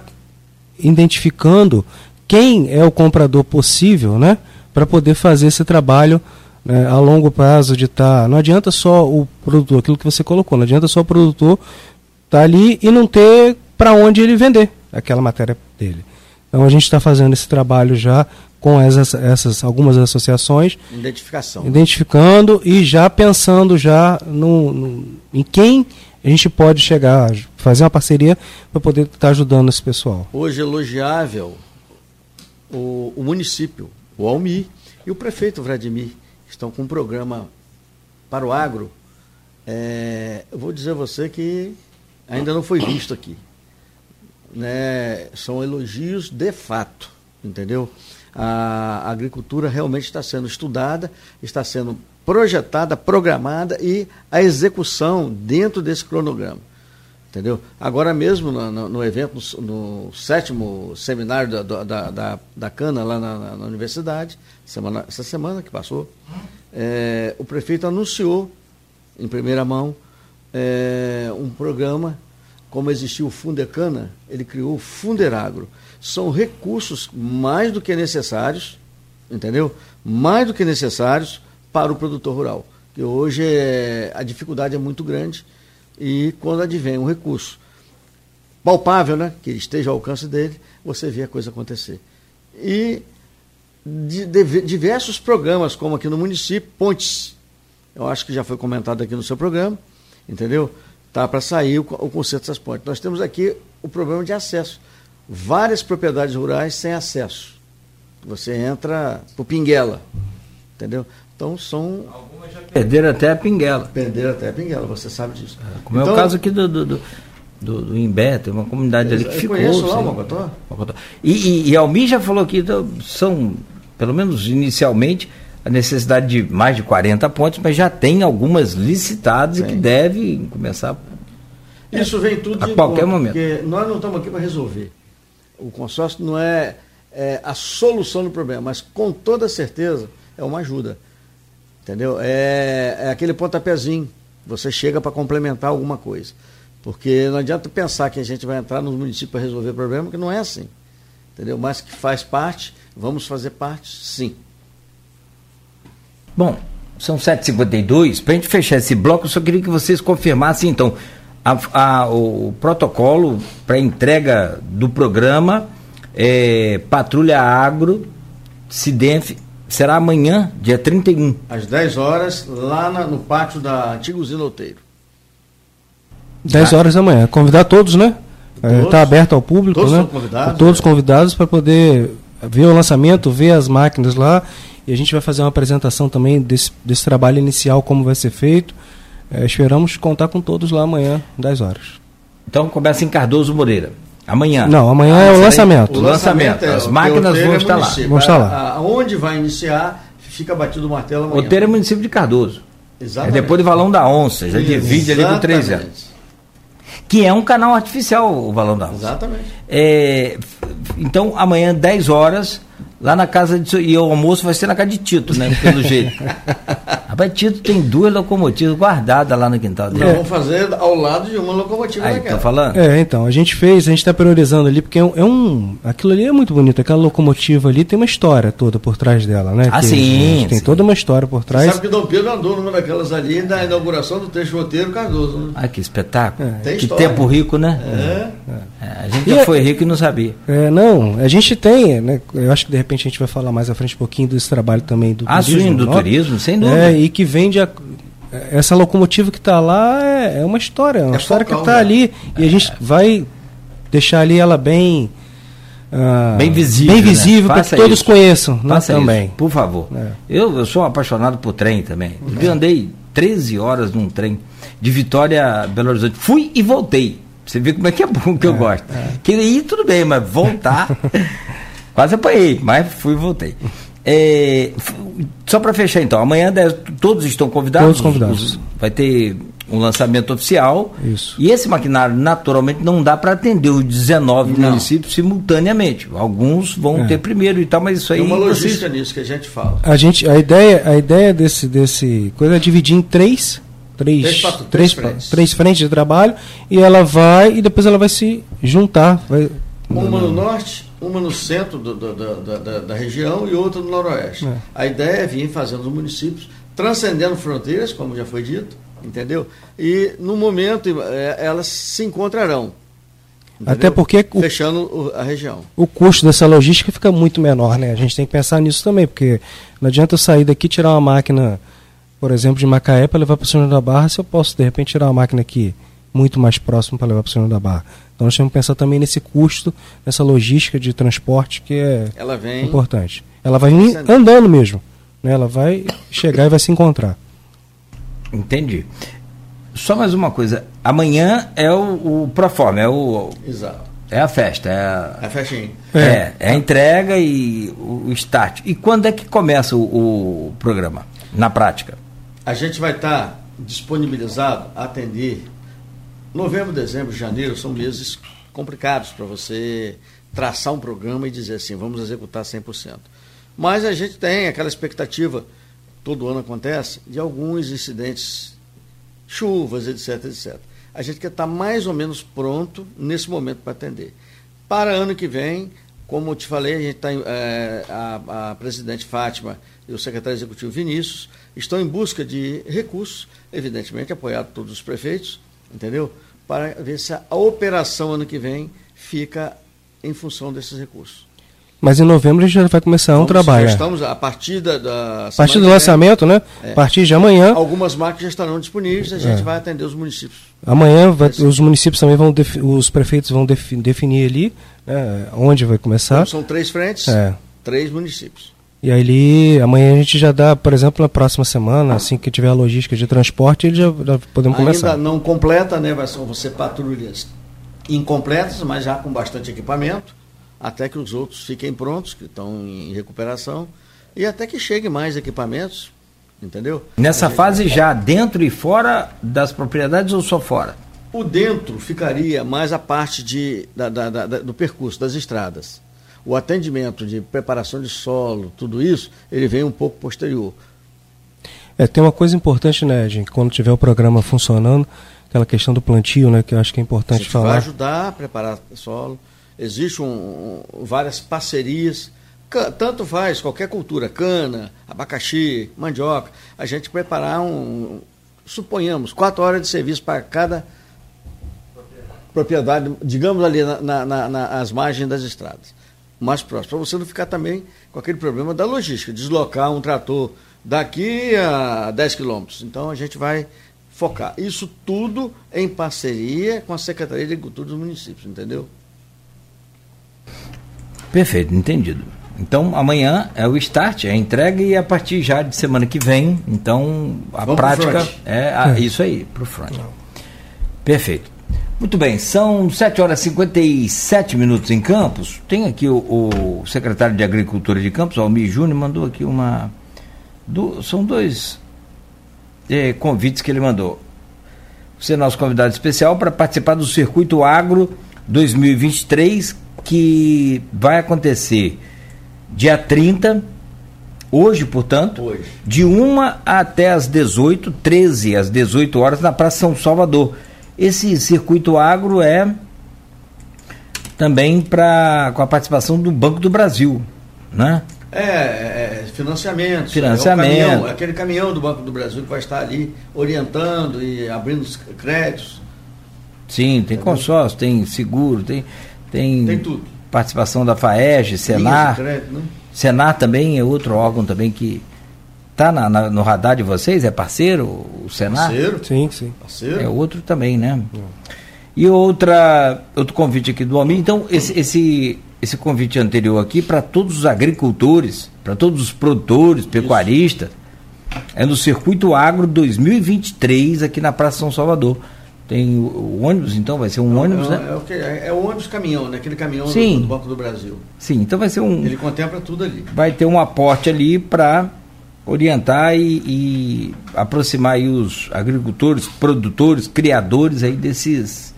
S3: identificando quem é o comprador possível, né? Para poder fazer esse trabalho né, a longo prazo de estar. Tá, não adianta só o produtor, aquilo que você colocou, não adianta só o produtor estar tá ali e não ter para onde ele vender aquela matéria dele. Então a gente está fazendo esse trabalho já com essas, essas algumas associações.
S4: Identificação.
S3: Identificando e já pensando já no, no, em quem a gente pode chegar, fazer uma parceria para poder estar tá ajudando esse pessoal.
S4: Hoje elogiável o, o município, o Almi e o prefeito Vladimir estão com um programa para o agro. É, eu vou dizer a você que ainda não foi visto aqui né, são elogios de fato, entendeu? A agricultura realmente está sendo estudada, está sendo projetada, programada e a execução dentro desse cronograma. Entendeu? Agora mesmo no, no, no evento, no, no, sétimo seminário da, da, da, da Cana lá na, na, na, universidade, semana, essa semana que passou, é, o prefeito anunciou em primeira mão é, um programa como existiu o Fundecana, ele criou o Funderagro. São recursos mais do que necessários, entendeu? Mais do que necessários para o produtor rural. Que hoje é, a dificuldade é muito grande e quando advém um recurso palpável, né, que esteja ao alcance dele, você vê a coisa acontecer. E de, de, diversos programas, como aqui no município, Pontes, eu acho que já foi comentado aqui no seu programa, entendeu? Tá, para sair o, o conserto dessas pontes. Nós temos aqui o problema de acesso. Várias propriedades rurais sem acesso. Você entra por Pinguela, entendeu? Então são.
S2: Algumas já perderam até a Pinguela.
S4: Perderam até a Pinguela, você sabe disso.
S2: É, como então, é o caso aqui do, do, do do, do Imbé, tem uma comunidade ali que eu ficou.
S4: Conheço lá o Mocotó.
S2: E, e, e Almi já falou que então, são, pelo menos inicialmente, a necessidade de mais de 40 pontos, mas já tem algumas licitadas Sim. e que devem começar.
S4: Isso vem tudo
S2: a qualquer conta, momento.
S4: Porque nós não estamos aqui para resolver. O consórcio não é, é, a solução do problema, mas com toda certeza é uma ajuda. Entendeu? É, é aquele pontapézinho. Você chega para complementar alguma coisa. Porque não adianta pensar que a gente vai entrar no município para resolver o problema, que não é assim. Entendeu? Mas que faz parte, vamos fazer parte, sim.
S2: Bom, são 7h52. Para a gente fechar esse bloco, eu só queria que vocês confirmassem, então, a, a, o protocolo para entrega do programa é, Patrulha Agro, Sidenf, será amanhã, dia 31.
S4: Às 10 horas, lá na, no pátio da antiga usina Outeiro.
S3: 10 horas da manhã. Convidar todos, né? Está é, aberto ao público,
S4: todos
S3: né?
S4: São convidados,
S3: todos é. convidados para poder ver o lançamento, ver as máquinas lá e a gente vai fazer uma apresentação também desse, desse trabalho inicial, como vai ser feito. É, esperamos contar com todos lá amanhã, 10 horas.
S2: Então começa em Cardoso Moreira. Amanhã.
S3: Não, amanhã ah, é o lançamento.
S4: O lançamento. É,
S2: As máquinas vão estar lá.
S3: Vão estar lá.
S4: Aonde vai iniciar, fica batido o martelo amanhã.
S2: Roteiro é município de Cardoso. Exatamente. É depois do Valão da Onça, já divide ali com 13 anos. Que é um canal artificial, o Valão da Onça.
S4: Exatamente.
S2: É, então, amanhã, 10 horas, Lá na casa de. E o almoço vai ser na casa de Tito, né? Pelo jeito. Rapaz, Tito tem duas locomotivas guardadas lá no quintal dele.
S4: Nós vamos fazer ao lado de uma locomotiva
S2: Aí,
S4: daquela.
S2: tô falando?
S3: É, então, a gente fez, a gente está priorizando ali, porque é um, é um- Aquilo ali é muito bonito, aquela locomotiva ali tem uma história toda por trás dela, né?
S2: Ah,
S3: Que-
S2: sim,
S3: Tem
S2: sim.
S3: toda uma história por
S4: Você
S3: trás.
S4: sabe que Dom Pedro andou numa daquelas ali na inauguração do trecho roteiro Cardoso, né?
S2: Ah, que espetáculo.
S4: Tem
S2: que
S4: história.
S2: tempo rico, né?
S4: É.
S2: É, a gente
S3: E
S2: já
S3: é-
S2: foi rico e não sabia.
S3: É, não, a gente tem, né? Eu acho que de repente a gente vai falar mais à frente um pouquinho desse trabalho também do
S2: Ah,
S3: turismo.
S2: sim, do
S3: não?
S2: turismo, sem dúvida.
S3: É, e que vende a- essa locomotiva que está lá é, é uma história, é uma
S4: É
S3: história
S4: focal,
S3: que está
S4: né?
S3: ali e a gente vai deixar ali ela bem ah,
S2: Bem visível,
S3: bem
S2: né?
S3: visível para que
S2: Faça
S3: todos
S2: isso.
S3: conheçam, né, também.
S2: isso, por favor.
S3: É.
S2: Eu, eu sou apaixonado por trem também. Eu andei 13 horas num trem de Vitória a Belo Horizonte. Fui e voltei. Você vê como é que é bom que eu gosto. Queria ir, tudo bem, mas voltar. quase apanhei, mas fui e voltei. É, só para fechar então, amanhã todos estão convidados.
S3: Todos convidados.
S2: Os- vai ter um lançamento oficial.
S3: Isso.
S2: E esse maquinário, naturalmente, não dá para atender os 19
S4: Não.
S2: municípios simultaneamente. Alguns vão
S3: É.
S2: ter primeiro e tal, mas isso aí.
S4: Tem uma
S2: vocês-
S4: logística nisso que a gente fala.
S3: A gente, a ideia, a ideia desse, desse coisa é dividir em três, três,
S4: Três
S3: três,
S4: três frentes.
S3: três frentes de trabalho e ela vai e depois ela vai se juntar. Vai,
S4: Uma no norte, uma no centro do- do- da, da- da região e outra no noroeste.
S3: É.
S4: A ideia é vir fazendo os municípios, transcendendo fronteiras, como já foi dito, entendeu? E no momento eh, elas se encontrarão.
S3: Até
S4: entendeu?
S3: porque o-
S4: Fechando a região.
S3: o custo dessa logística fica muito menor, né? A gente tem que pensar nisso também, porque não adianta eu sair daqui e tirar uma máquina, por exemplo, de Macaé para levar para o Senhor da Barra, se eu posso de repente tirar uma máquina aqui muito mais próximo para levar para o Senhor da Barra. Então nós temos que pensar também nesse custo, nessa logística de transporte que é
S4: Ela vem.
S3: importante. Ela vai andando mesmo, né? Ela vai chegar e vai se encontrar.
S2: Entendi. Só mais uma coisa. Amanhã é o, o Proforma, é, o,
S4: Exato.
S2: é a festa, é a,
S4: A festinha.
S2: é. é a entrega e o, o start. E quando é que começa o, o programa? Na prática?
S4: A gente vai estar disponibilizado a atender. Novembro, dezembro, janeiro são meses complicados para você traçar um programa e dizer assim, vamos executar 100%. Mas a gente tem aquela expectativa, todo ano acontece, de alguns incidentes, chuvas, etc, etc. A gente quer estar mais ou menos pronto nesse momento para atender. Para ano que vem, como eu te falei, a gente está a, a presidente Fátima e o secretário executivo Vinícius estão em busca de recursos, evidentemente apoiado por todos os prefeitos, entendeu? Para ver se a operação ano que vem fica em função desses recursos.
S3: Mas em novembro a gente já vai começar um
S4: Vamos-
S3: trabalho.
S4: Já
S3: é.
S4: estamos a partir da, da
S3: A partir do lançamento, né?
S4: É.
S3: A partir de amanhã.
S4: algumas máquinas já estarão disponíveis, a gente
S3: É.
S4: vai atender os municípios.
S3: Amanhã vai- os municípios também vão, os prefeitos vão defi- definir ali né, onde vai começar.
S4: Então, são três frentes,
S3: É.
S4: três municípios.
S3: E aí ali, amanhã a gente já dá, por exemplo, na próxima semana, assim que tiver a logística de transporte, ele já, já podemos
S4: Ainda
S3: começar.
S4: não completa, né? Vai ser, patrulhas incompletas, mas já com bastante equipamento, até que os outros fiquem prontos, que estão em recuperação, e até que chegue mais equipamentos, entendeu?
S2: Nessa fase já dentro e fora das propriedades ou só fora?
S4: O dentro ficaria mais a parte de, da- da- da- do percurso, das estradas. O atendimento de preparação de solo, tudo isso, ele vem um pouco posterior.
S3: É, tem uma coisa importante, né, gente, quando tiver o programa funcionando, aquela questão do plantio, né, que eu acho que é
S4: A
S3: importante
S4: vai
S3: falar.
S4: ajudar a preparar o solo. Existem um, um- várias parcerias. Tanto faz qualquer cultura, cana, abacaxi, mandioca, a gente preparar um, suponhamos, quatro horas de serviço para cada propriedade, digamos ali na- na- na- nas margens das estradas, mais próximo, para você não ficar também com aquele problema da logística, deslocar um trator daqui a 10 quilômetros. Então a gente vai focar. Isso tudo em parceria com a Secretaria de Agricultura dos municípios, entendeu?
S2: Perfeito, entendido. Então amanhã é o start, é a entrega e a partir já de semana que vem, então a
S4: Vamos
S2: prática é a- isso aí, para o front. Perfeito. Muito bem, são 7 horas e 57 minutos em Campos. Tem aqui o, o secretário de Agricultura de Campos, Almir Júnior, mandou aqui uma. do- são dois eh, convites que ele mandou. Você é nosso convidado especial para participar do Circuito Agro 2023, que vai acontecer dia 30 Hoje, portanto,
S4: Hoje.
S2: de 1 até as 18, 13 às 18 horas na Praça São Salvador. Esse circuito agro é também pra, com a participação do Banco do Brasil, né?
S4: É, é, é financiamento.
S2: Financiamento.
S4: É, caminhão, aquele caminhão do Banco do Brasil que vai estar ali orientando e abrindo os créditos.
S2: Sim, tem consórcio, tem seguro, tem, tem,
S4: Tem tudo.
S2: participação da FAEG, Senar.
S4: crédito, né?
S2: Senar também é outro órgão também que está no radar de vocês, é parceiro, o Senar?
S4: Parceiro,
S3: Sim, sim.
S4: parceiro.
S2: É outro também, né? E outra, outro convite aqui do Almir. Então, esse, esse, esse convite anterior aqui para todos os agricultores, para todos os produtores, pecuaristas, é no Circuito Agro 2023 aqui na Praça São Salvador. Tem o, o ônibus, então, vai ser um ônibus,
S4: é,
S2: né?
S4: é, o que- é- é o ônibus caminhão, né? Aquele caminhão do,
S2: Sim.
S4: do Banco do Brasil.
S2: Sim, então vai ser um.
S4: Ele contempla tudo ali.
S2: vai ter um aporte ali para orientar e, e aproximar aí os agricultores, produtores, criadores aí desses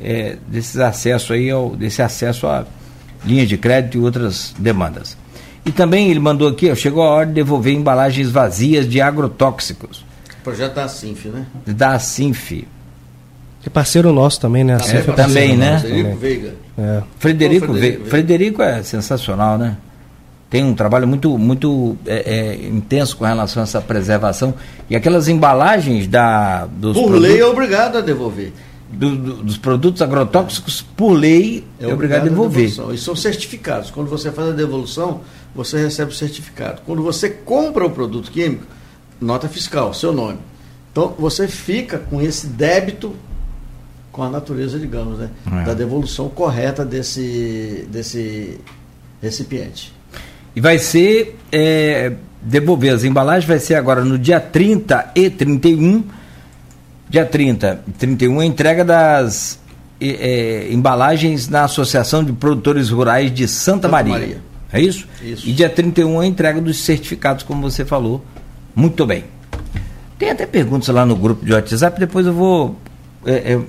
S2: é, desses acessos aí ao, desse acesso a linhas de crédito e outras demandas. E também ele mandou aqui, ó, chegou a hora de devolver embalagens vazias de agrotóxicos
S4: O projeto da Sinf, né?
S2: da Sinf.
S3: É parceiro nosso também, né? A
S4: Também,
S3: CEF é
S2: também, né?
S4: Frederico. Veiga.
S3: É.
S2: Frederico,
S4: Ô, Frederico,
S2: Frederico é sensacional, né? Tem um trabalho muito, muito é, é, intenso com relação a essa preservação. E aquelas embalagens da, dos,
S4: Por
S2: produtos,
S4: lei é obrigado a devolver.
S2: do- do- dos produtos agrotóxicos, por lei, é, obrigado a devolver.
S4: devolução. E são certificados. Quando você faz a devolução, você recebe o certificado. Quando você compra o produto químico, nota fiscal, seu nome. Então, você fica com esse débito com a natureza, digamos, né?
S2: É.
S4: Da devolução correta desse, desse recipiente.
S2: E vai ser, é, devolver as embalagens, vai ser agora no dia 30 e 31. Dia 30 e 31, a entrega das é, é, embalagens na Associação de Produtores Rurais de Santa,
S4: Santa
S2: Maria.
S4: Maria.
S2: É isso?
S4: Isso.
S2: E dia 31 a entrega dos certificados, como você falou. Muito bem. Tem até perguntas lá no grupo de WhatsApp, depois eu vou é, é,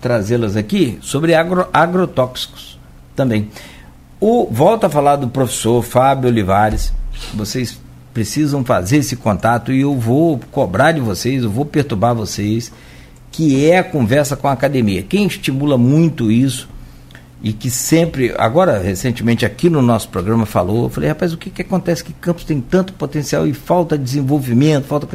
S2: trazê-las aqui sobre agro, agrotóxicos também. O, volta a falar do professor Fábio Olivares. Vocês precisam fazer esse contato e eu vou cobrar de vocês, eu vou perturbar vocês, que é a conversa com a academia. Quem estimula muito isso e que sempre, agora recentemente aqui no nosso programa falou, eu falei, rapaz, o que, que acontece que Campos tem tanto potencial e falta desenvolvimento, falta?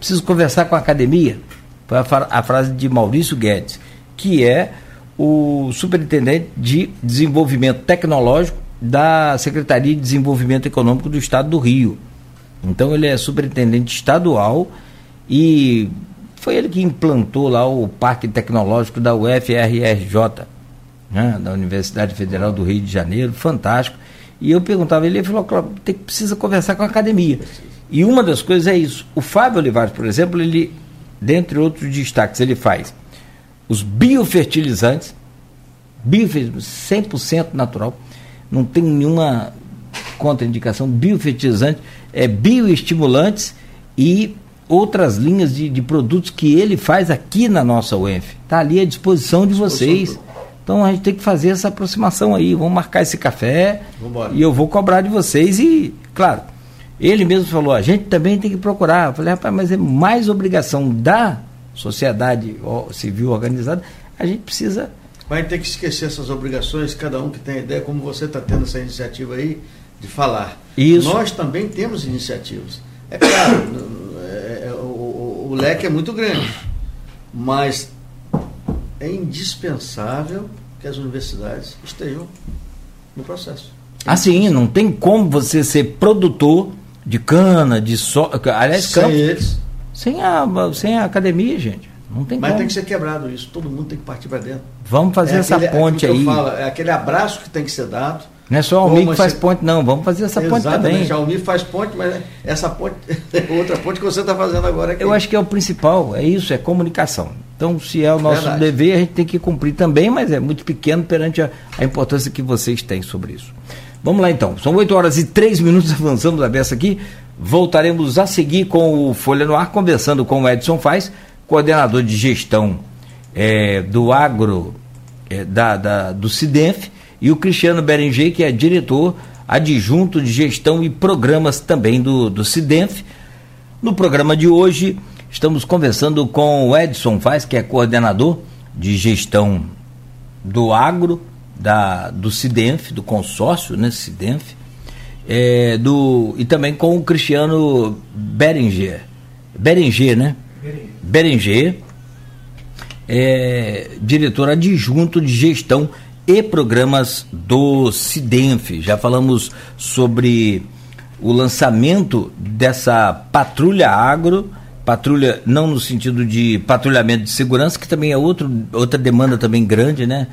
S2: Preciso conversar com a academia. Foi a, a frase de Maurício Guedes, que é o superintendente de desenvolvimento tecnológico da Secretaria de Desenvolvimento Econômico do Estado do Rio. Então ele é superintendente estadual e foi ele que implantou lá o Parque Tecnológico da UFRRJ, né, da Universidade Federal do Rio de Janeiro, fantástico. E eu perguntava ele, ele falou, "Cláudio, tem que precisa conversar com a academia. E uma das coisas é isso. O Fábio Olivares, por exemplo, ele, dentre outros destaques, ele faz os biofertilizantes, biofertilizantes 100% natural, não tem nenhuma contraindicação, biofertilizante, é, bioestimulantes e outras linhas de, de produtos que ele faz aqui na nossa UENF. Está ali à disposição de vocês. Então a gente tem que fazer essa aproximação aí. Vamos marcar esse café
S4: Vambora.
S2: e eu vou cobrar de vocês. E, claro, ele mesmo falou: a gente também tem que procurar. Eu falei, rapaz, mas é mais obrigação da sociedade civil organizada. A gente precisa.
S4: Vai ter que esquecer essas obrigações, cada um que tem ideia, como você está tendo essa iniciativa aí, de falar.
S2: Isso.
S4: Nós também temos iniciativas. É claro, é- é- o, o- o leque é muito grande, mas é indispensável que as universidades estejam no processo.
S2: Assim, não tem como você ser produtor de cana, de soja. Aliás,
S4: Sem
S2: Campos,
S4: eles,
S2: sem a, sem a academia, gente. Não tem
S4: mas
S2: como.
S4: tem que ser quebrado isso, todo mundo tem que partir para dentro.
S2: Vamos fazer
S4: É
S2: essa
S4: aquele-
S2: ponte
S4: aquilo que
S2: aí.
S4: falo, é aquele abraço que tem que ser dado.
S2: Não é só o Almir que faz ponte, não. Vamos fazer essa ponte
S4: Exatamente,
S2: também.
S4: já o Almir faz ponte, mas essa ponte é outra ponte que você está fazendo agora aqui.
S2: Eu acho que é o principal, é isso, é comunicação. Então, se é o nosso
S4: Verdade.
S2: dever, a gente tem que cumprir também, mas é muito pequeno perante a, a importância que vocês têm sobre isso. Vamos lá então, são 8 horas e 3 minutos, avançamos a beça aqui. Voltaremos a seguir com o Folha no Ar, conversando com o Edson Faz, coordenador de gestão eh, do agro eh, da, da- do CIDENF, e o Cristiano Berenger, que é diretor adjunto de gestão e programas também do, do CIDENF. No programa de hoje, estamos conversando com o Edson Faz, que é coordenador de gestão do agro, da, do CIDENF, do consórcio, né, CIDENF, é, do, e também com o Cristiano Berenger. Berenger, né? Berenger, é, diretor adjunto de gestão e programas do CIDENF. Já falamos sobre o lançamento dessa patrulha agro, patrulha não no sentido de patrulhamento de segurança, que também é outro, outra demanda também grande, né?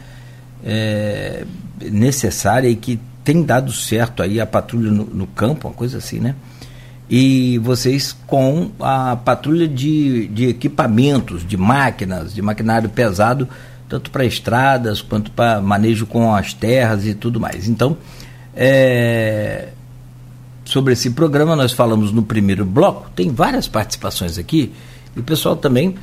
S2: É, necessária e que tem dado certo aí a patrulha no, no campo, uma coisa assim, né? e vocês com a patrulha de, de equipamentos, de máquinas, de maquinário pesado, tanto para estradas quanto para manejo com as terras e tudo mais. Então, é, sobre esse programa nós falamos no primeiro bloco, tem várias participações aqui, e o pessoal também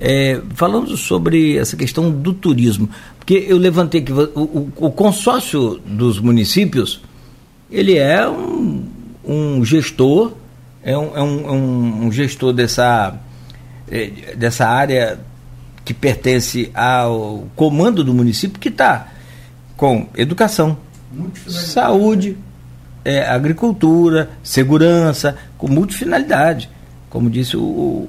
S2: é, falando sobre essa questão do turismo, porque eu levantei que o, o, o consórcio dos municípios, ele é um, um gestor é um, é um, é um gestor dessa, é, dessa área que pertence ao comando do município que está com educação, saúde, é, agricultura, segurança, com multifinalidade, como disse o,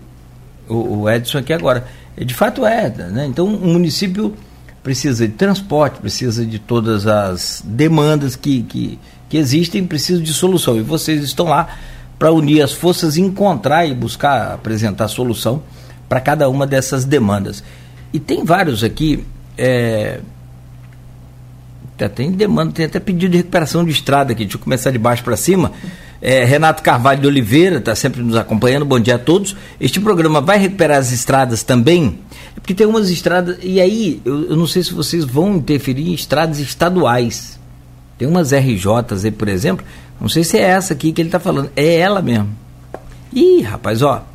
S2: o, o Edson aqui agora. De fato é, né? então o município precisa de transporte, precisa de todas as demandas que, que, que existem, precisa de solução. E vocês estão lá para unir as forças encontrar e buscar apresentar solução para cada uma dessas demandas. E tem vários aqui. É, tem demanda, tem até pedido de recuperação de estrada aqui. Deixa eu começar de baixo para cima. É, Renato Carvalho de Oliveira está sempre nos acompanhando. Bom dia a todos. Este programa vai recuperar as estradas também, porque tem umas estradas. E aí, eu, eu não sei se vocês vão interferir em estradas estaduais. Tem umas RJs aí, por exemplo, não sei se é essa aqui que ele está falando. É ela mesmo. Ih, rapaz, ó.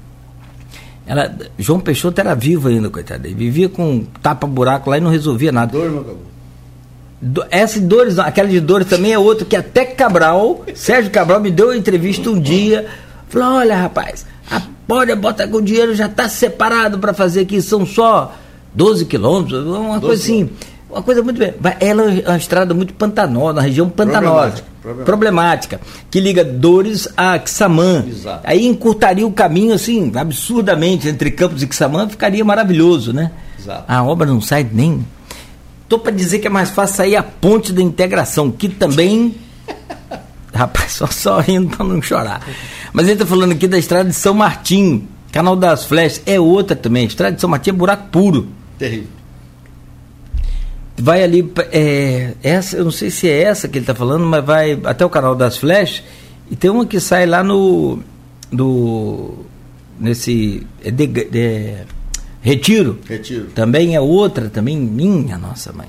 S2: Ela, João Peixoto era vivo ainda, coitado. Ele vivia com tapa-buraco lá e não resolvia nada. Dor, meu cabelo. Do, essa de Dores, aquela de Dores também é outra que até Cabral, Sérgio Cabral me deu uma entrevista um dia. Falou: olha, rapaz, a Pódia bota com dinheiro já está separado para fazer aqui, são só 12 quilômetros, uma 12 coisa assim. Uma coisa muito bem. Ela é uma estrada muito pantanosa, na região pantanosa. Problemática, problemática. que liga Dores a Xamã. Exato. Aí encurtaria o caminho, assim, absurdamente, entre Campos e Xamã, ficaria maravilhoso, né? Exato. A obra não sai nem. Tô para dizer que é mais fácil sair a ponte da integração, que também. Rapaz, só, só rindo para não chorar. Mas ele está falando aqui da estrada de São Martim, Canal das Flechas, é outra também. Estrada de São Martim é buraco puro. Terrível vai ali é, essa eu não sei se é essa que ele está falando mas vai até o canal das flechas e tem uma que sai lá no do nesse é de, de, retiro retiro também é outra também minha nossa mãe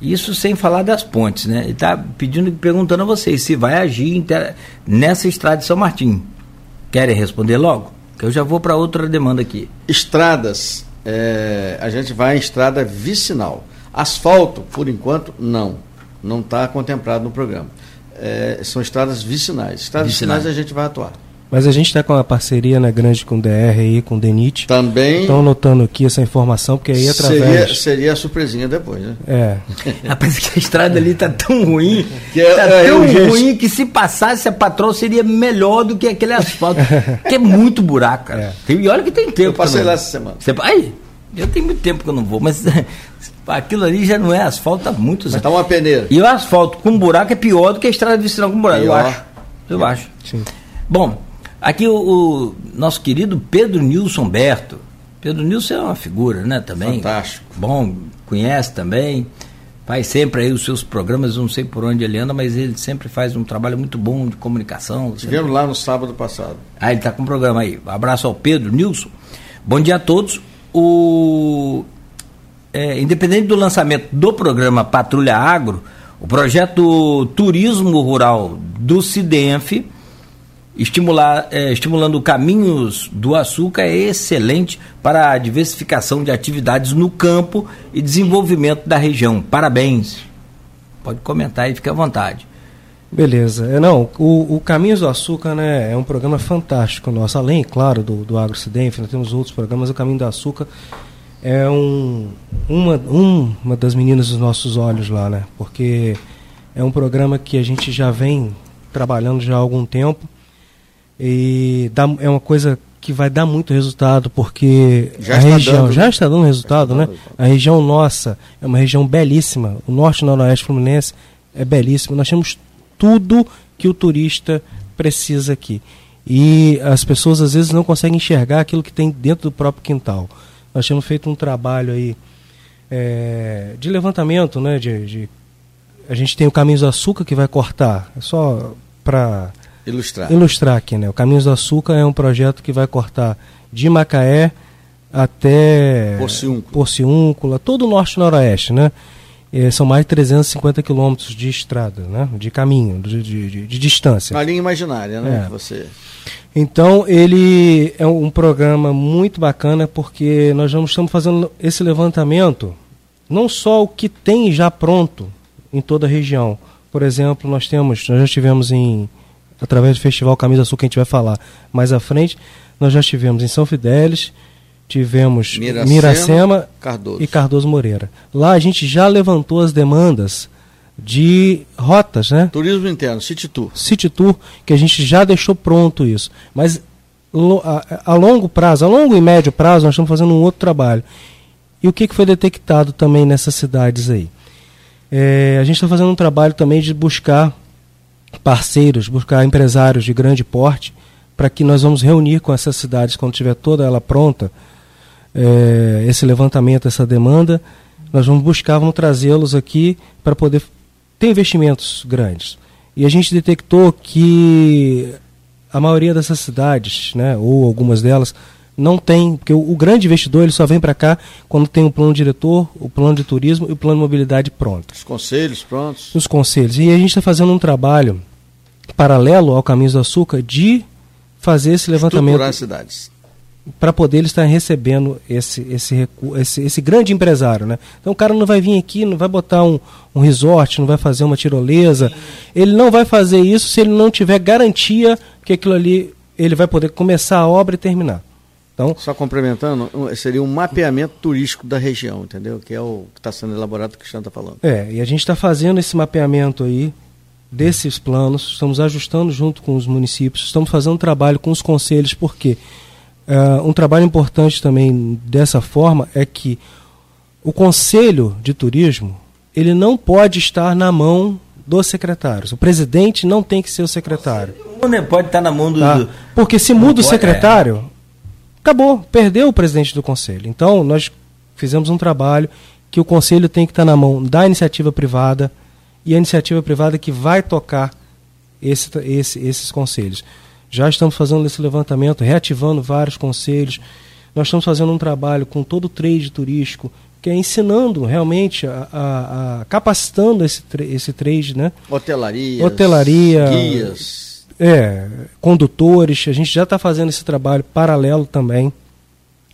S2: isso sem falar das pontes né ele está pedindo perguntando a vocês se vai agir nessa estrada de São Martim querem responder logo que eu já vou para outra demanda aqui
S4: estradas é, a gente vai em estrada vicinal Asfalto, por enquanto, não. Não está contemplado no programa. É, são estradas vicinais. Estradas vicinais. vicinais a gente vai atuar.
S3: Mas a gente está com a parceria né, grande com o DR e com o DENIT.
S4: Também.
S3: Estão anotando aqui essa informação, porque aí através.
S4: Seria, seria a surpresinha depois, né?
S3: É.
S2: Rapaz, que a estrada ali tá tão ruim. Que é, tá é, tão ruim que se passasse a patrol seria melhor do que aquele asfalto. que é muito buraco, cara. É. E olha que tem tempo. Eu
S4: passei lá essa semana.
S2: Você... Aí, eu tenho muito tempo que eu não vou, mas aquilo ali já não é asfalto há muitos
S4: anos. Está uma peneira.
S2: E o asfalto com buraco é pior do que a estrada vicinal com buraco, pior. eu acho. Eu é. acho. Sim. Bom, aqui o, o, nosso querido Pedro Nilson Berto. Pedro Nilson é uma figura, né, também.
S4: Fantástico.
S2: Bom, conhece também. Faz sempre aí os seus programas, não sei por onde ele anda, mas ele sempre faz um trabalho muito bom de comunicação.
S4: Estivemos sempre... lá no sábado passado.
S2: Ah, ele está com um programa aí. Abraço ao Pedro Nilson. Bom dia a todos. O é, independente do lançamento do programa Patrulha Agro, o projeto Turismo Rural do CIDENF, estimular, é, estimulando caminhos do açúcar, é excelente para a diversificação de atividades no campo e desenvolvimento da região. Parabéns. Pode comentar e fique à vontade.
S3: Beleza. É, não, o, o Caminhos do Açúcar né, é um programa fantástico nosso. Além, claro, do, do AgroCidente, nós temos outros programas. O Caminho do Açúcar é um, uma, um, uma das meninas dos nossos olhos lá, né? Porque é um programa que a gente já vem trabalhando já há algum tempo e dá, é uma coisa que vai dar muito resultado porque
S4: Já
S3: a
S4: está
S3: região
S4: dando,
S3: já
S4: né?
S3: está dando resultado,
S4: Já
S3: né?
S4: está dando resultado.
S3: A região nossa é uma região belíssima. O norte e noroeste fluminense é belíssimo. Nós temos tudo que o turista precisa aqui. E as pessoas às vezes não conseguem enxergar aquilo que tem dentro do próprio quintal. Nós temos feito um trabalho aí é, de levantamento, né? De, de- a gente tem o Caminhos do Açúcar que vai cortar. É só para
S4: Ilustrar.
S3: ilustrar aqui, né? O Caminhos do Açúcar é um projeto que vai cortar de Macaé até
S4: Porciúncula.
S3: Porciúncula, todo o norte e noroeste, né? Eh, são mais de 350 quilômetros de estrada, né? De caminho, de, de, de- de distância.
S4: Uma linha imaginária, né?
S3: É.
S4: Você...
S3: Então ele é um programa muito bacana porque nós vamos estamos fazendo esse levantamento não só o que tem já pronto em toda a região. Por exemplo, nós temos, nós já tivemos em através do Festival Camisa Sul que a gente vai falar mais à frente, nós já tivemos em São Fidélis, tivemos
S4: Miracema,
S3: Miracema
S4: Cardoso.
S3: e Cardoso Moreira. Lá a gente já levantou as demandas de rotas, né?
S4: Turismo interno, City Tour.
S3: City Tour, que a gente já deixou pronto isso. Mas a longo prazo, a longo e médio prazo, nós estamos fazendo um outro trabalho. E o que, que foi detectado também nessas cidades aí? É, a gente está fazendo um trabalho também de buscar parceiros, buscar empresários de grande porte, para que nós vamos reunir com essas cidades quando tiver toda ela pronta, é, esse levantamento, essa demanda, nós vamos buscar, vamos trazê-los aqui para poder ter investimentos grandes. E a gente detectou que a maioria dessas cidades, né, ou algumas delas, não tem, porque o, o grande investidor ele só vem para cá quando tem o plano diretor, o plano de turismo e o plano de mobilidade pronto
S4: Os conselhos prontos.
S3: os conselhos. E a gente está fazendo um trabalho paralelo ao Caminhos do Açúcar de fazer esse
S4: Estruturar
S3: levantamento
S4: as cidades.
S3: para poder eles estar recebendo esse, esse, esse, esse grande empresário. Né? Então o cara não vai vir aqui, não vai botar um, um resort, não vai fazer uma tirolesa. Ele não vai fazer isso se ele não tiver garantia que aquilo ali ele vai poder começar a obra e terminar. Então,
S4: Só complementando, seria um mapeamento turístico da região, entendeu? Que é o que está sendo elaborado, que o Cristiano está falando.
S3: É, e a gente está fazendo esse mapeamento aí desses planos, estamos ajustando junto com os municípios, estamos fazendo um trabalho com os conselhos, porque ah, um trabalho importante também dessa forma é que o conselho de turismo ele não pode estar na mão dos secretários. O presidente não tem que ser o secretário.
S2: Não pode estar na mão do.
S3: Tá? Porque se muda o
S2: pode-
S3: secretário, acabou, perdeu o presidente do conselho. Então, nós fizemos um trabalho que o conselho tem que estar na mão da iniciativa privada e a iniciativa privada que vai tocar esse, esse- esses conselhos. Já estamos fazendo esse levantamento, reativando vários conselhos. Nós estamos fazendo um trabalho com todo o trade turístico, que é ensinando realmente, a, a- a- capacitando esse, esse trade, né?
S4: Hotelaria.
S3: Hotelaria.
S4: Guias.
S3: É, condutores, a gente já está fazendo esse trabalho paralelo também,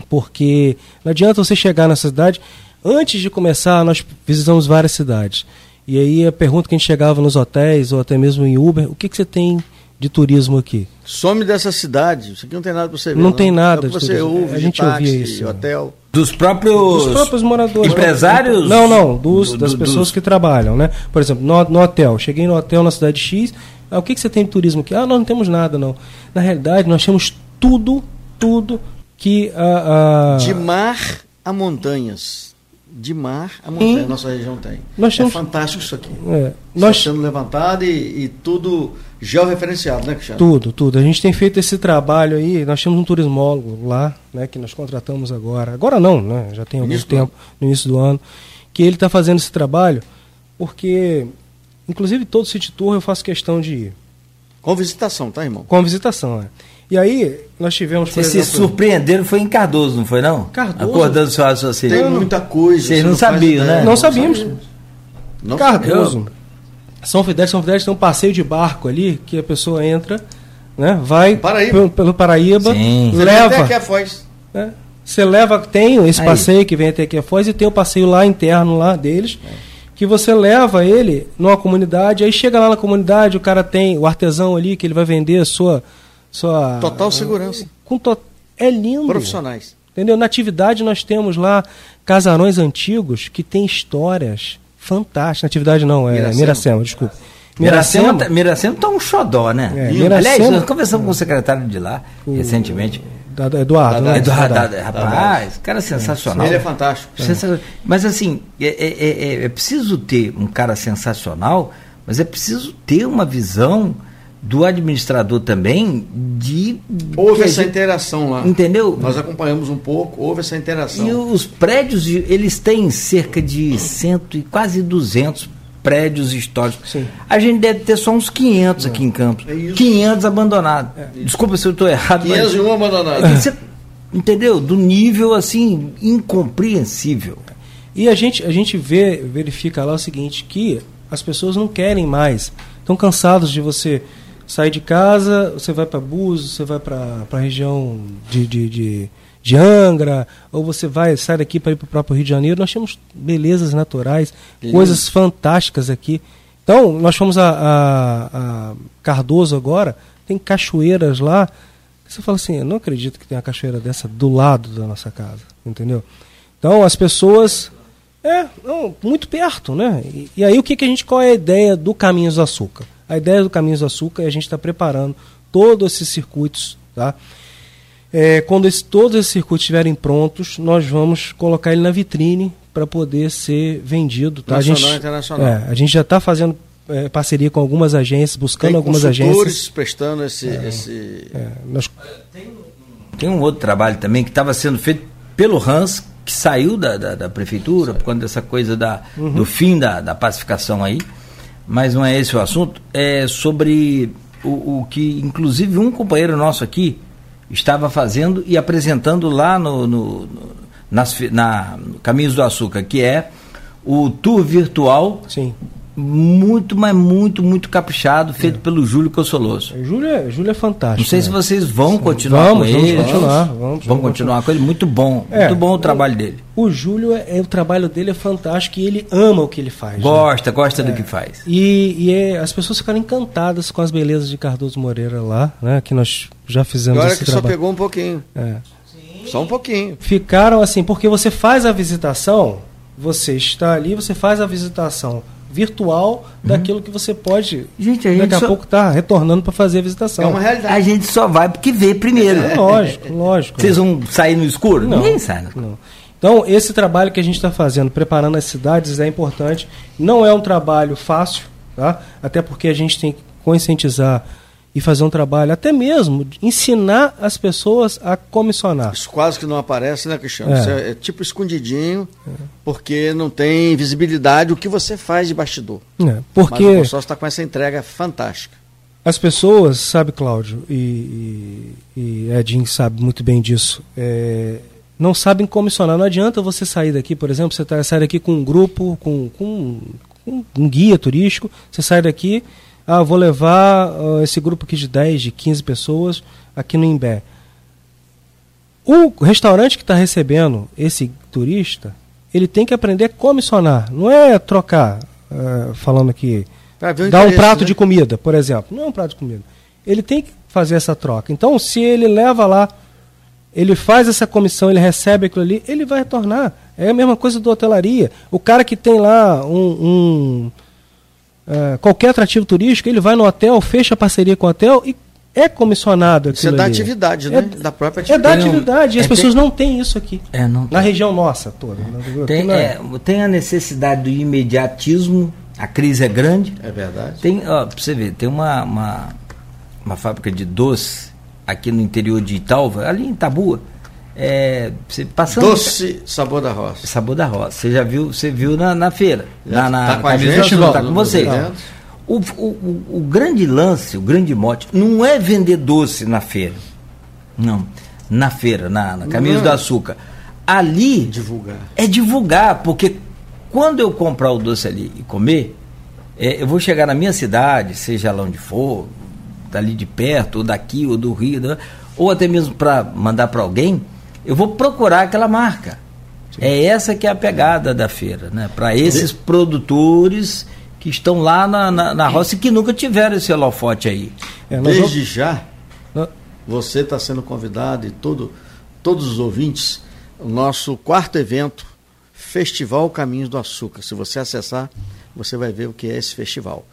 S3: porque não adianta você chegar na cidade, antes de começar, nós visitamos várias cidades. E aí a pergunta que a gente chegava nos hotéis ou até mesmo em Uber, o que, que você tem de turismo aqui?
S4: Some dessa cidade. Isso aqui não tem nada para você ver.
S3: Não tem nada
S4: É
S3: de
S4: você
S3: turismo.
S4: ouve
S3: A gente
S4: táxi,
S3: ouvia isso.
S4: hotel.
S2: Dos próprios.
S3: Dos próprios moradores.
S2: Empresários?
S3: Não, não, dos,
S2: Do-
S3: das
S2: do-
S3: pessoas
S2: dos-
S3: que trabalham, né? Por exemplo, no, no hotel. Cheguei no hotel na cidade X. Ah, o que, que você tem de turismo aqui? Ah, nós não temos nada, não. Na realidade, nós temos tudo, tudo que a. a-
S4: De mar a montanhas. De mar a montanha. Nossa região tem.
S3: Nós temos-
S4: É fantástico isso aqui.
S3: é,
S4: Nós sendo levantado e, e tudo georreferenciado, né, Cristiano?
S3: Tudo, tudo. A gente tem feito esse trabalho aí. Nós temos um turismólogo lá, né, que nós contratamos agora. Agora não, né? Já tem algum
S4: Início
S3: tempo, no início do ano, que ele está fazendo esse trabalho, porque, inclusive, todo City Tour eu faço questão de ir.
S4: Com visitação, tá, irmão?
S3: Com visitação, né? E aí, nós tivemos,
S2: Vocês se surpreenderam, foi em Cardoso, não foi não?
S3: Cardoso.
S2: Acordando seu raciocínio.
S4: Tem muita coisa.
S2: Vocês
S4: você
S2: não
S4: faz
S2: sabiam, né?
S3: Não sabíamos.
S4: Não
S3: Cardoso. São Fidélis, São Fidélis tem um passeio de barco ali, que a pessoa entra, né? Vai
S4: Paraíba.
S3: Pelo, pelo Paraíba,
S2: Sim.
S4: Você leva até aqui a Foz.
S3: né? Você leva, tem esse
S2: Aí.
S3: passeio que vem até aqui a Foz e tem o passeio lá interno lá deles. que você leva ele numa comunidade, aí chega lá na comunidade, o cara tem o artesão ali que ele vai vender a sua. Sua
S4: Total segurança.
S3: Com to, é lindo.
S4: Profissionais.
S3: Entendeu? Na atividade nós temos lá casarões antigos que têm histórias fantásticas. Na atividade não, é
S4: Miracema.
S3: Miracema, desculpa.
S2: Miracema, tá- Miracema tá um xodó, né?
S3: É,
S2: Aliás,
S3: Miracema-
S2: nós conversamos com o secretário de lá recentemente.
S3: Da- da Eduardo, né?
S2: Eduardo,
S3: Verdade.
S2: rapaz, cara sensacional.
S4: Ele é fantástico.
S2: Sensacional. Mas assim, é, é- é- é preciso ter um cara sensacional, mas é preciso ter uma visão do administrador também de.
S4: Houve essa
S2: gente-
S4: interação lá.
S2: Entendeu?
S4: Nós acompanhamos um pouco, houve essa interação.
S2: E os prédios, eles têm cerca de cento e quase 200 prédios históricos.
S3: Sim.
S2: A gente deve ter só uns 500 aqui em Campos.
S4: É isso.
S2: 500 abandonados. Desculpa se eu estou errado, mas...
S4: 501 abandonados.
S2: É entendeu? Do nível, assim, incompreensível.
S3: E a gente, a gente vê, verifica lá o seguinte, que as pessoas não querem mais. Estão cansados de você sair de casa, você vai para Búzios, você vai para a região de, de, de, de Angra, ou você vai sai daqui para ir para o próprio Rio de Janeiro. Nós temos belezas naturais,
S4: Lindo.
S3: coisas fantásticas aqui. Então, nós fomos a, a- a Cardoso agora, tem cachoeiras lá. Você fala assim, eu não acredito que tem uma cachoeira dessa do lado da nossa casa, entendeu? Então, as pessoas é, não, muito perto, né? E, e aí o que, que a gente, qual é a ideia do Caminhos do Açúcar? A ideia do Caminhos do Açúcar é a gente estar preparando todos esses circuitos, tá? É, quando esse- todos esses circuitos estiverem prontos, nós vamos colocar ele na vitrine para poder ser vendido. Tá?
S4: Nacional
S3: a gente,
S4: e internacional.
S3: É, a gente já está fazendo é, parceria com algumas agências, buscando
S4: Tem
S3: algumas agências.
S4: prestando esse. esse...
S3: É, nós,
S2: Tem um outro trabalho também que estava sendo feito pelo Hans, que saiu da, da, da prefeitura, por conta dessa coisa da, do fim da, da pacificação aí. Mas não é esse o assunto. É sobre o, o que, inclusive, um companheiro nosso aqui estava fazendo e apresentando lá no, no, nas, na Caminhos do Açúcar, que é o tour virtual
S3: sim.
S2: Muito, mas muito, muito caprichado, feito pelo Júlio Cossoloso.
S3: Júlio é, Júlio é fantástico.
S2: Não sei se
S3: né?
S2: vocês vão continuar
S3: Vamos,
S2: com
S3: vamos
S2: ele.
S3: continuar, vamos,
S2: Vão
S3: vamos
S2: continuar com ele. Muito bom.
S3: É,
S2: muito bom o trabalho dele.
S3: O Júlio, é, é- o trabalho dele é fantástico e ele ama o que ele faz. né?
S2: Gosta, gosta do que faz.
S3: E, e é- as pessoas ficaram encantadas com as belezas de Cardoso Moreira lá, né? Que nós já fizemos
S4: Agora que só
S3: trabalho.
S4: pegou um pouquinho.
S3: É.
S4: Só um pouquinho.
S3: Ficaram assim, porque você faz a visitação, você está ali, você faz a visitação virtual daquilo que você pode
S2: Uhum. Gente, a gente
S3: daqui a
S2: só-
S3: pouco tá retornando para fazer a visitação.
S4: É uma realidade.
S2: A gente só vai porque vê primeiro.
S3: É lógico, lógico.
S2: Vocês vão sair no escuro?
S3: Não.
S2: Ninguém sai no escuro.
S3: Não. Então, esse trabalho que a gente está fazendo, preparando as cidades, é importante. Não é um trabalho fácil, tá? até porque a gente tem que conscientizar e fazer um trabalho, até mesmo de ensinar as pessoas a comissionar.
S4: Isso quase que não aparece, né, Cristiano?
S3: É.
S4: Isso é, é tipo escondidinho, porque não tem visibilidade o que você faz de bastidor.
S3: É,
S4: Mas o
S3: porque
S4: consórcio está com essa entrega fantástica.
S3: as pessoas, sabe, Cláudio, e, e, e Edinho sabe muito bem disso, é, não sabem comissionar. Não adianta você sair daqui, por exemplo, você tá, sai daqui com um grupo, com, com, com um guia turístico, você sai daqui, ah, vou levar ah, esse grupo aqui de 10, de 15 pessoas aqui no Imbé. O restaurante que está recebendo esse turista, ele tem que aprender a comissionar, não é trocar, ah, falando aqui,
S4: o
S3: dar um prato
S4: né?
S3: de comida, por exemplo. Não é um prato de comida. Ele tem que fazer essa troca. Então, se ele leva lá, ele faz essa comissão, ele recebe aquilo ali, ele vai retornar. É a mesma coisa do hotelaria. O cara que tem lá um, um, eh, qualquer atrativo turístico, ele vai no hotel, fecha parceria com o hotel e é comissionado
S4: Isso é
S3: aquilo
S4: da
S3: ali.
S4: atividade, né?
S3: É-
S4: da própria
S3: É da
S4: atividade.
S3: atividade. E as
S2: É,
S3: pessoas não têm isso aqui.
S2: É, não
S3: Na região nossa toda.
S2: Tem,
S3: Aqui não é.
S2: é, tem a necessidade do imediatismo, a crise é grande.
S4: É verdade.
S2: Tem, ó, pra você ver, tem uma, uma, uma fábrica de doce aqui no interior de Italva, ali em Itabua. É, passando.
S4: Doce sabor da roça.
S2: Sabor da roça. Você já viu, você viu na, na feira.
S4: Já
S2: na, na,
S4: tá com a gente,
S2: Azul, tá com
S4: nos
S2: você.
S4: eventos.
S2: O, o, o, grande lance, o grande mote, não é vender doce na feira. Não. Na feira, na, na Caminhos
S4: Não.
S2: do Açúcar. Ali
S4: Divulgar.
S2: é divulgar, porque quando eu comprar o doce ali e comer, é, eu vou chegar na minha cidade, seja lá onde for, dali de perto, ou daqui, ou do Rio, ou até mesmo para mandar para alguém, eu vou procurar aquela marca. É essa que é a pegada da feira, né? Para esses de... produtores que estão lá na, na, na, roça e que nunca tiveram esse holofote aí.
S4: É, Desde vamos... já, você está sendo convidado e todo, todos os ouvintes, o nosso quarto evento, Festival Caminhos do Açúcar. Se você acessar, você vai ver o que é esse festival.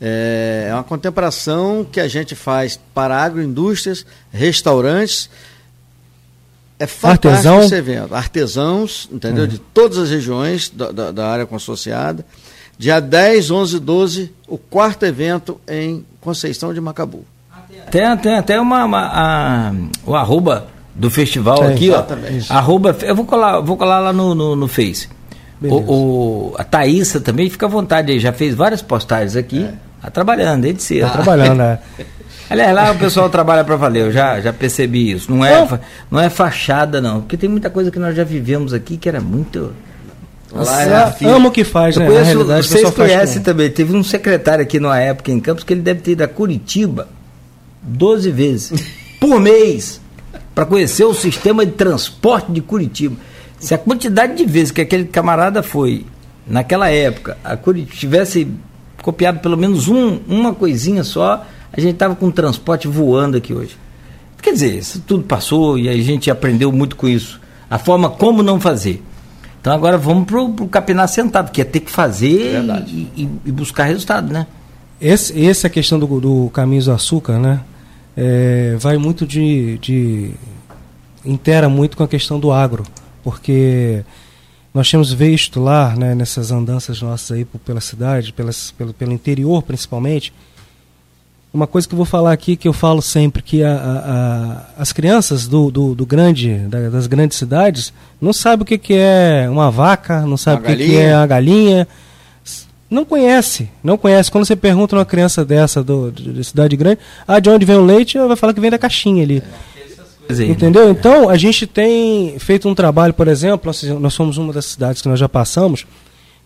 S4: É, é uma contemplação que a gente faz para agroindústrias, restaurantes. É fantástico Artesão. esse evento. Artesãos, entendeu? Uhum. De todas as regiões da, da, da, área consorciada. Dia 10, 11 12, o quarto evento em Conceição de Macabu.
S2: Tem, tem até uma, uma a, o arroba do festival aqui, exatamente. ó. Arroba, eu vou colar, vou colar lá no, no, no Face. O, o, a Thaísa também fica à vontade aí, já fez várias postagens aqui. É. Tá trabalhando, desde cedo. Tá
S3: trabalhando, né?
S2: Aliás, lá o pessoal trabalha para valer, eu já, já percebi isso. Não é, não é fachada, não. Porque tem muita coisa que nós já vivemos aqui que era muito.
S3: Lá é ama o que faz,
S2: eu né? Conheço, vocês conhecem também. Teve um secretário aqui numa época em Campos que ele deve ter ido a Curitiba 12 vezes por mês para conhecer o sistema de transporte de Curitiba. Se a quantidade de vezes que aquele camarada foi naquela época, a Curitiba tivesse copiado pelo menos um, uma coisinha só, a gente estava com o transporte voando aqui hoje. Quer dizer, isso tudo passou e a gente aprendeu muito com isso. A forma como não fazer. Então agora vamos para o capinar sentado, que é ter que fazer e, e, e, buscar resultado, né?
S3: Esse, essa é questão do, do caminho do açúcar, né? É, vai muito de, de. intera muito com a questão do agro, porque nós temos visto lá, né, nessas andanças nossas aí pela cidade, pelas, pelo, pelo interior principalmente, uma coisa que eu vou falar aqui, que eu falo sempre, que a, a, a as crianças do, do, do grande, da, das grandes cidades não sabem o que, que é uma vaca, não sabem o que, que é a galinha, não conhece, não conhece. Quando você pergunta uma criança dessa do, de cidade grande, ah, de onde vem o leite, ela vai falar que vem da caixinha ali. É. Entendeu? Então, a gente tem feito um trabalho, por exemplo, nós, nós somos uma das cidades que nós já passamos,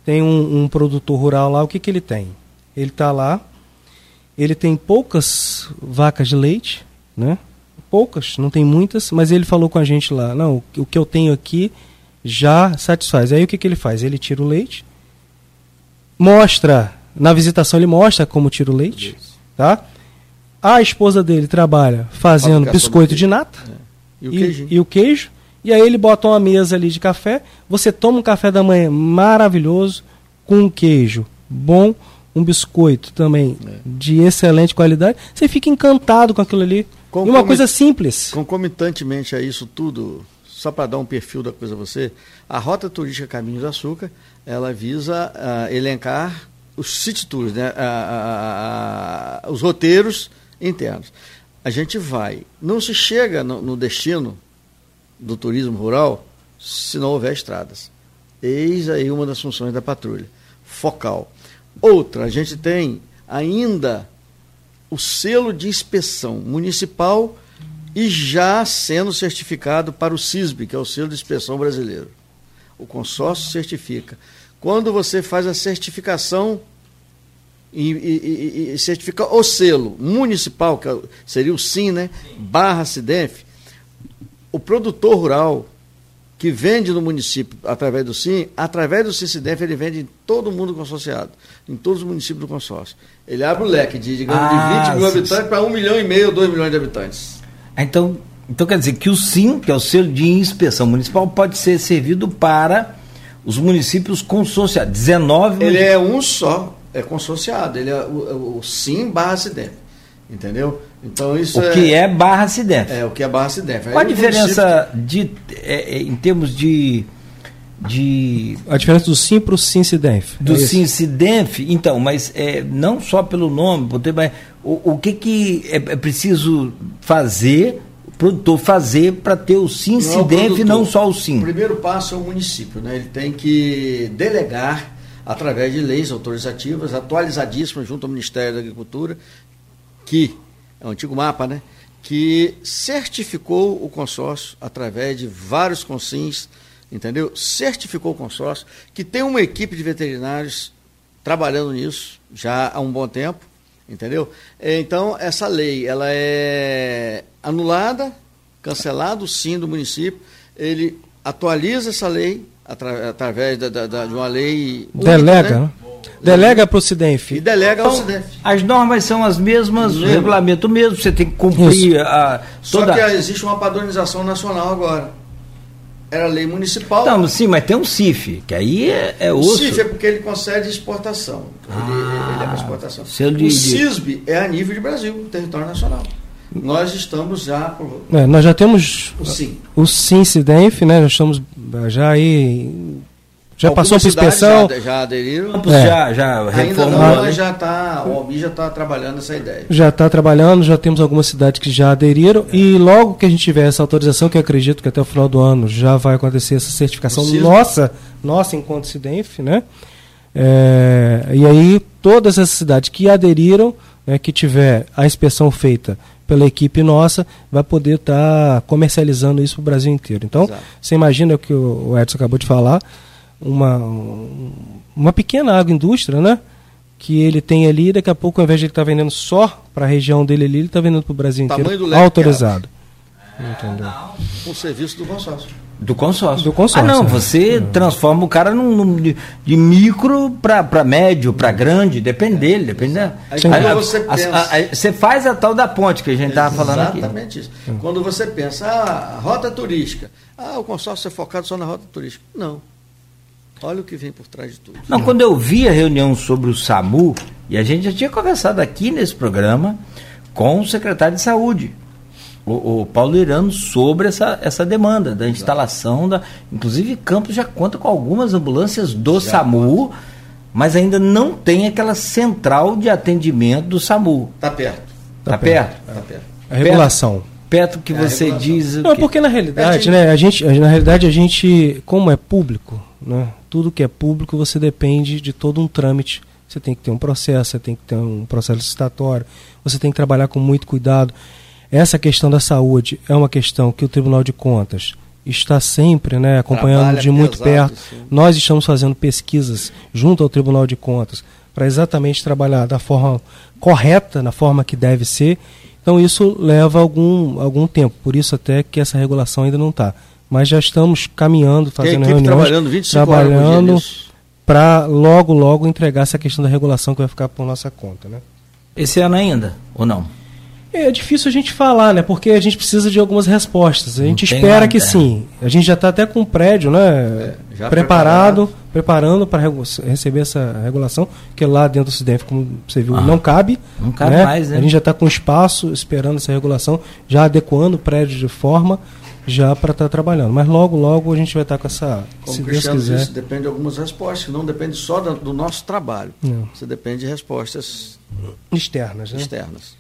S3: tem um, um produtor rural lá, o que, que ele tem? Ele está lá, ele tem poucas vacas de leite, né? Poucas, não tem muitas, mas ele falou com a gente lá, não, o que eu tenho aqui já satisfaz. Aí o que, que ele faz? Ele tira o leite, mostra, na visitação ele mostra como tira o leite, tá? A esposa dele trabalha fazendo biscoito de nata é. e, o e, e, o queijo. E aí ele bota uma mesa ali de café. Você toma um café da manhã maravilhoso, com um queijo bom, um biscoito também é. de excelente qualidade. Você fica encantado com aquilo ali. E uma coisa simples.
S4: Concomitantemente a isso tudo, só para dar um perfil da coisa a você, a Rota Turística Caminhos do Açúcar, ela visa uh, elencar os city tours, né? Uh, uh, os roteiros internos. A gente vai. Não se chega no, no destino do turismo rural se não houver estradas. Eis aí uma das funções da patrulha. Focal. Outra, a gente tem ainda o selo de inspeção municipal e já sendo certificado para o CISB, que é o selo de inspeção brasileiro. O consórcio certifica. Quando você faz a certificação e, e, e, certificar o selo municipal, que é seria o SIM, né? Sim. barra CIDEF, o produtor rural que vende no município através do SIM, através do CICIDEF ele vende em todo mundo consociado, em todos os municípios do consórcio. Ele abre o leque de, digamos, ah, de 20 mil habitantes para 1 milhão e meio, 2 milhões de habitantes.
S2: Então, então quer dizer que o SIM, que é o selo de inspeção municipal, pode ser servido para os municípios consociados. 19
S4: Ele é um só é consorciado, ele é o, o SIM barra CIDEF. Entendeu?
S2: Então isso o é, que é barra CIDEF.
S4: É, o que é barra CIDEF.
S2: Qual a diferença de, é, é, em termos de, de.
S3: A diferença do SIM para o SIM-CIDEF.
S2: Do é SIM-CIDEF, então, mas é, não só pelo nome, mas o, o que, que é, é preciso fazer o produtor fazer para ter o SIM-CIDEF e não só o SIM?
S4: O primeiro passo é o município, né? Ele tem que delegar através de leis autorizativas atualizadíssimas junto ao Ministério da Agricultura, que é o antigo mapa, né? Que certificou o consórcio através de vários consins, entendeu? Certificou o consórcio, que tem uma equipe de veterinários trabalhando nisso já há um bom tempo, entendeu? Então, essa lei, ela é anulada, cancelado sim do município, ele atualiza essa lei atra, através da, da, da, de uma lei.
S3: Delega, né? Delega para o CIDENF.
S4: E delega ao
S2: Então,
S4: CIDENF.
S2: as normas são as mesmas, o regulamento mesmo, você tem que cumprir a
S4: Só
S2: toda.
S4: que existe uma padronização nacional agora. Era lei municipal.
S2: Não, sim, mas tem um CIF, que aí é, é
S4: o. CIF é porque ele concede exportação. Ele, ele é para exportação. o
S2: de-
S4: CISB é a nível de Brasil, território nacional. Nós estamos já. por-
S3: É, nós já temos
S4: o SIM.
S3: o SINCIDENF, né? Nós estamos já aí. Já
S4: Algumas
S3: passou por inspeção.
S4: Já, já aderiram.
S3: É.
S2: já, já
S4: Ainda
S2: reformou.
S4: não,
S2: a
S4: mas já está. O Albi já está trabalhando essa ideia.
S3: Já está trabalhando, já temos algumas cidades que já aderiram e logo que a gente tiver essa autorização, que eu acredito que até o final do ano já vai acontecer essa certificação nossa, nossa enquanto CIDENF, né? É, e aí todas essas cidades que aderiram, né, que tiver a inspeção feita pela equipe nossa, vai poder estar comercializando isso para o Brasil inteiro. Então,
S4: Exato.
S3: você imagina o que o Edson acabou de falar, uma, um- uma pequena agroindústria, né? Que ele tem ali, daqui a pouco, ao invés de ele estar vendendo só para a região dele ali, ele está vendendo para o Brasil
S4: Tamanho
S3: inteiro
S4: do leque
S3: autorizado. Entendeu?
S4: Com o serviço do consórcio.
S2: Do consórcio.
S3: Do consórcio,
S2: Ah, não,
S3: é.
S2: você transforma o cara num, num- de, de micro para médio, para grande, depende dele, depende da.
S4: Aí
S3: Sim.
S4: quando
S2: A-
S4: você
S2: a-
S4: pensa-
S2: a- a- você faz a tal da ponte que a gente estava falando aqui.
S4: Exatamente isso. Quando você pensa, ah, rota turística. Ah, o consórcio é focado só na rota turística. Não. Olha o que vem por trás de tudo.
S2: Não, quando eu vi a reunião sobre o SAMU, e a gente já tinha conversado aqui nesse programa com o secretário de saúde, o, o Paulo Irano, sobre essa, essa demanda da instalação da. Inclusive, Campos já conta com algumas ambulâncias do SAMU, mas ainda não tem aquela central de atendimento do SAMU.
S4: Está perto.
S2: Está
S3: Tá
S2: perto?
S4: Está perto.
S3: A regulação.
S2: Perto que
S4: É,
S2: você
S4: regulação.
S2: diz. o
S3: Não,
S2: quê?
S3: porque na realidade, né, a gente, na realidade a gente, como é público, né, tudo que é público você depende de todo um trâmite. Você tem que ter um processo, você tem que ter um processo licitatório, você tem que trabalhar com muito cuidado. Essa questão da saúde é uma questão que o Tribunal de Contas está sempre né, acompanhando
S4: Trabalha
S3: de muito
S4: pesado,
S3: perto.
S4: sim.
S3: Nós estamos fazendo pesquisas junto ao Tribunal de Contas para exatamente trabalhar da forma correta, na forma que deve ser. Então isso leva algum, algum tempo, por isso até que essa regulação ainda não está. Mas já estamos caminhando, fazendo reuniões,
S4: trabalhando 25 horas por dia
S3: trabalhando para logo, logo entregar essa questão da regulação que vai ficar por nossa conta. Né?
S2: Esse ano ainda, ou não?
S3: É difícil a gente falar, né? Porque a gente precisa de algumas respostas. A gente espera
S2: nada.
S3: que sim. A gente já está até com o prédio, né?
S4: É, já
S3: preparado, preparando para receber essa regulação, que lá dentro do CIDEF, como você viu, não cabe.
S2: Ah. não cabe mais, né?
S3: A gente já está com espaço esperando essa regulação, já adequando o prédio de forma já para estar trabalhando. Mas logo, logo a gente vai estar com essa.
S4: Como
S3: se
S4: o
S3: Deus
S4: Cristiano
S3: quiser.
S4: disse, depende de algumas respostas, não depende só da- do nosso trabalho.
S3: Não.
S4: Você depende de respostas
S3: Externas, né?
S4: externas.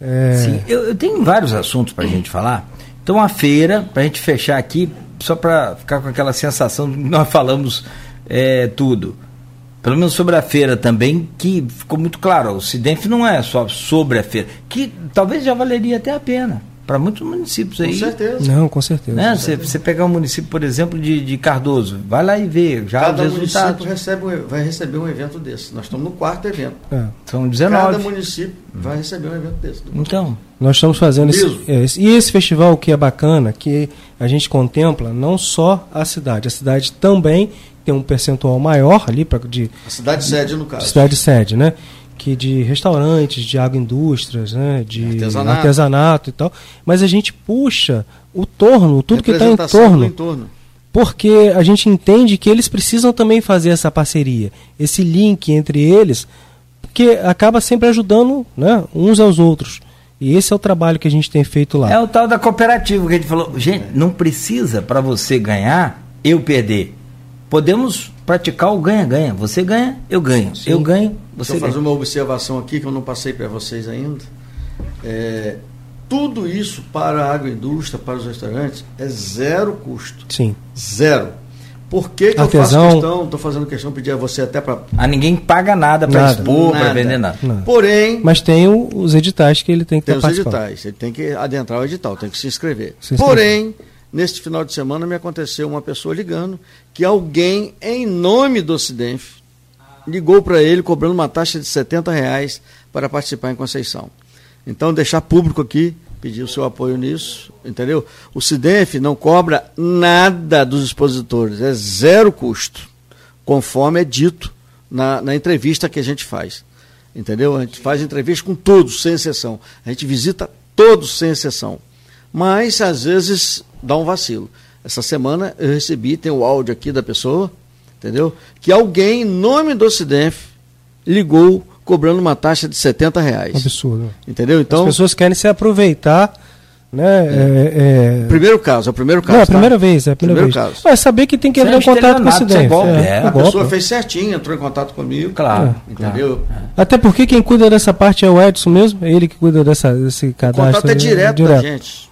S3: É,
S2: Sim, eu, eu tenho vários assuntos para a gente falar. Então, a feira, para a gente fechar aqui, só para ficar com aquela sensação de que nós falamos é, tudo. Pelo menos sobre a feira também, que ficou muito claro. O Cidenf não é só sobre a feira, que talvez já valeria até a pena para muitos municípios
S4: Com
S2: aí.
S4: certeza.
S3: Não, com certeza.
S2: Né? Você, você pegar um município, por exemplo, de, de Cardoso, vai lá e vê já
S4: Cada
S2: os resultados.
S4: município recebe, vai receber um evento desse. Nós estamos no quarto evento.
S3: É.
S2: São
S4: Cada
S2: 19.
S4: município vai receber um evento desse.
S2: Então,
S3: Nós estamos fazendo esse, é, esse- E esse festival que é bacana, que a gente contempla não só a cidade, a cidade também tem um percentual maior ali pra, de,
S4: A cidade sede, no caso.
S3: cidade sede, né? Que de restaurantes, de agroindústrias, né? De
S4: Artesanato.
S3: artesanato. e tal. Mas a gente puxa o torno, tudo que está em torno,
S4: entorno.
S3: porque a gente entende que eles precisam também fazer essa parceria, esse link entre eles, porque acaba sempre ajudando né, uns aos outros. E esse é o trabalho que a gente tem feito lá.
S2: É o tal da cooperativa que a gente falou. Gente, não precisa para você ganhar, eu perder. Podemos praticar o ganha-ganha. Você ganha, eu ganho.
S3: Sim.
S2: Eu ganho,
S4: Deixa
S2: você
S4: eu fazer
S2: ganha.
S4: uma observação aqui que eu não passei para vocês ainda. É, tudo isso para a agroindústria, para os restaurantes, é zero custo.
S3: Sim.
S4: Zero. Por que, que eu
S3: Artesão.
S4: faço questão, estou fazendo questão, pedir a você até para.
S2: Ah, ninguém paga nada para
S3: Nada.
S2: expor, para
S4: Nada.
S2: vender nada.
S3: Não.
S4: Porém,
S3: Mas tem o- os editais que ele tem que
S4: tem
S3: estar
S4: os editais, ele tem que adentrar o edital, tem que se inscrever.
S3: Se inscrever.
S4: Porém, neste final de semana me aconteceu uma pessoa ligando que alguém, em nome do Ocidenf, ligou para ele cobrando uma taxa de 70 reais para participar em Conceição. Então, deixar público aqui pedir o seu apoio nisso, entendeu? O SIDENF não cobra nada dos expositores, é zero custo, conforme é dito na, na entrevista que a gente faz. Entendeu? A gente faz entrevista com todos, sem exceção. A gente visita todos, sem exceção. Mas, às vezes, dá um vacilo. Essa semana eu recebi, tem o áudio aqui da pessoa, entendeu? Que alguém, em nome do SIDENF, ligou cobrando uma taxa de 70 reais.
S3: Absurdo.
S4: Entendeu? Então,
S3: As pessoas querem se aproveitar, né? é, é...
S4: primeiro caso, é o primeiro caso.
S3: Não, é a
S4: tá?
S3: primeira vez, é a primeira
S4: Primeiro
S3: vez.
S4: caso.
S3: É saber que tem que entrar em contato com o acidente.
S2: golpe,
S3: é,
S2: é.
S3: é
S4: A
S3: golpe.
S4: pessoa fez certinho, entrou em contato comigo.
S2: Claro.
S4: Entendeu?
S3: Até porque quem cuida dessa parte é o Edson mesmo, é ele que cuida dessa, desse
S4: O
S3: cadastro.
S4: contato é
S3: aí,
S4: direto, da gente.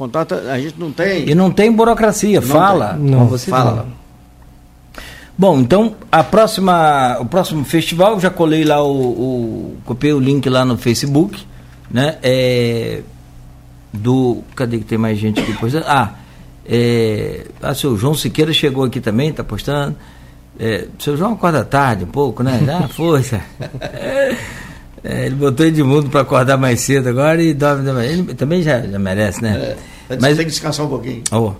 S4: Contato, a gente não tem.
S2: E não tem burocracia,
S4: Não
S2: fala.
S3: tem. Não.
S2: você
S4: Fala.
S2: fala. Bom, então a próxima, o próximo festival já colei lá o, o copiei o link lá no Facebook, né? É, do, cadê que tem mais gente aqui postando? Ah, é, ah, seu João Siqueira chegou aqui também, tá postando. É, seu João acorda tarde um pouco, né? Dá força. É, ele botou Edmundo para acordar mais cedo agora e dorme também. Ele também já, já merece, né?
S4: É,
S2: Mas-
S4: tem que descansar um pouquinho.
S2: Ó,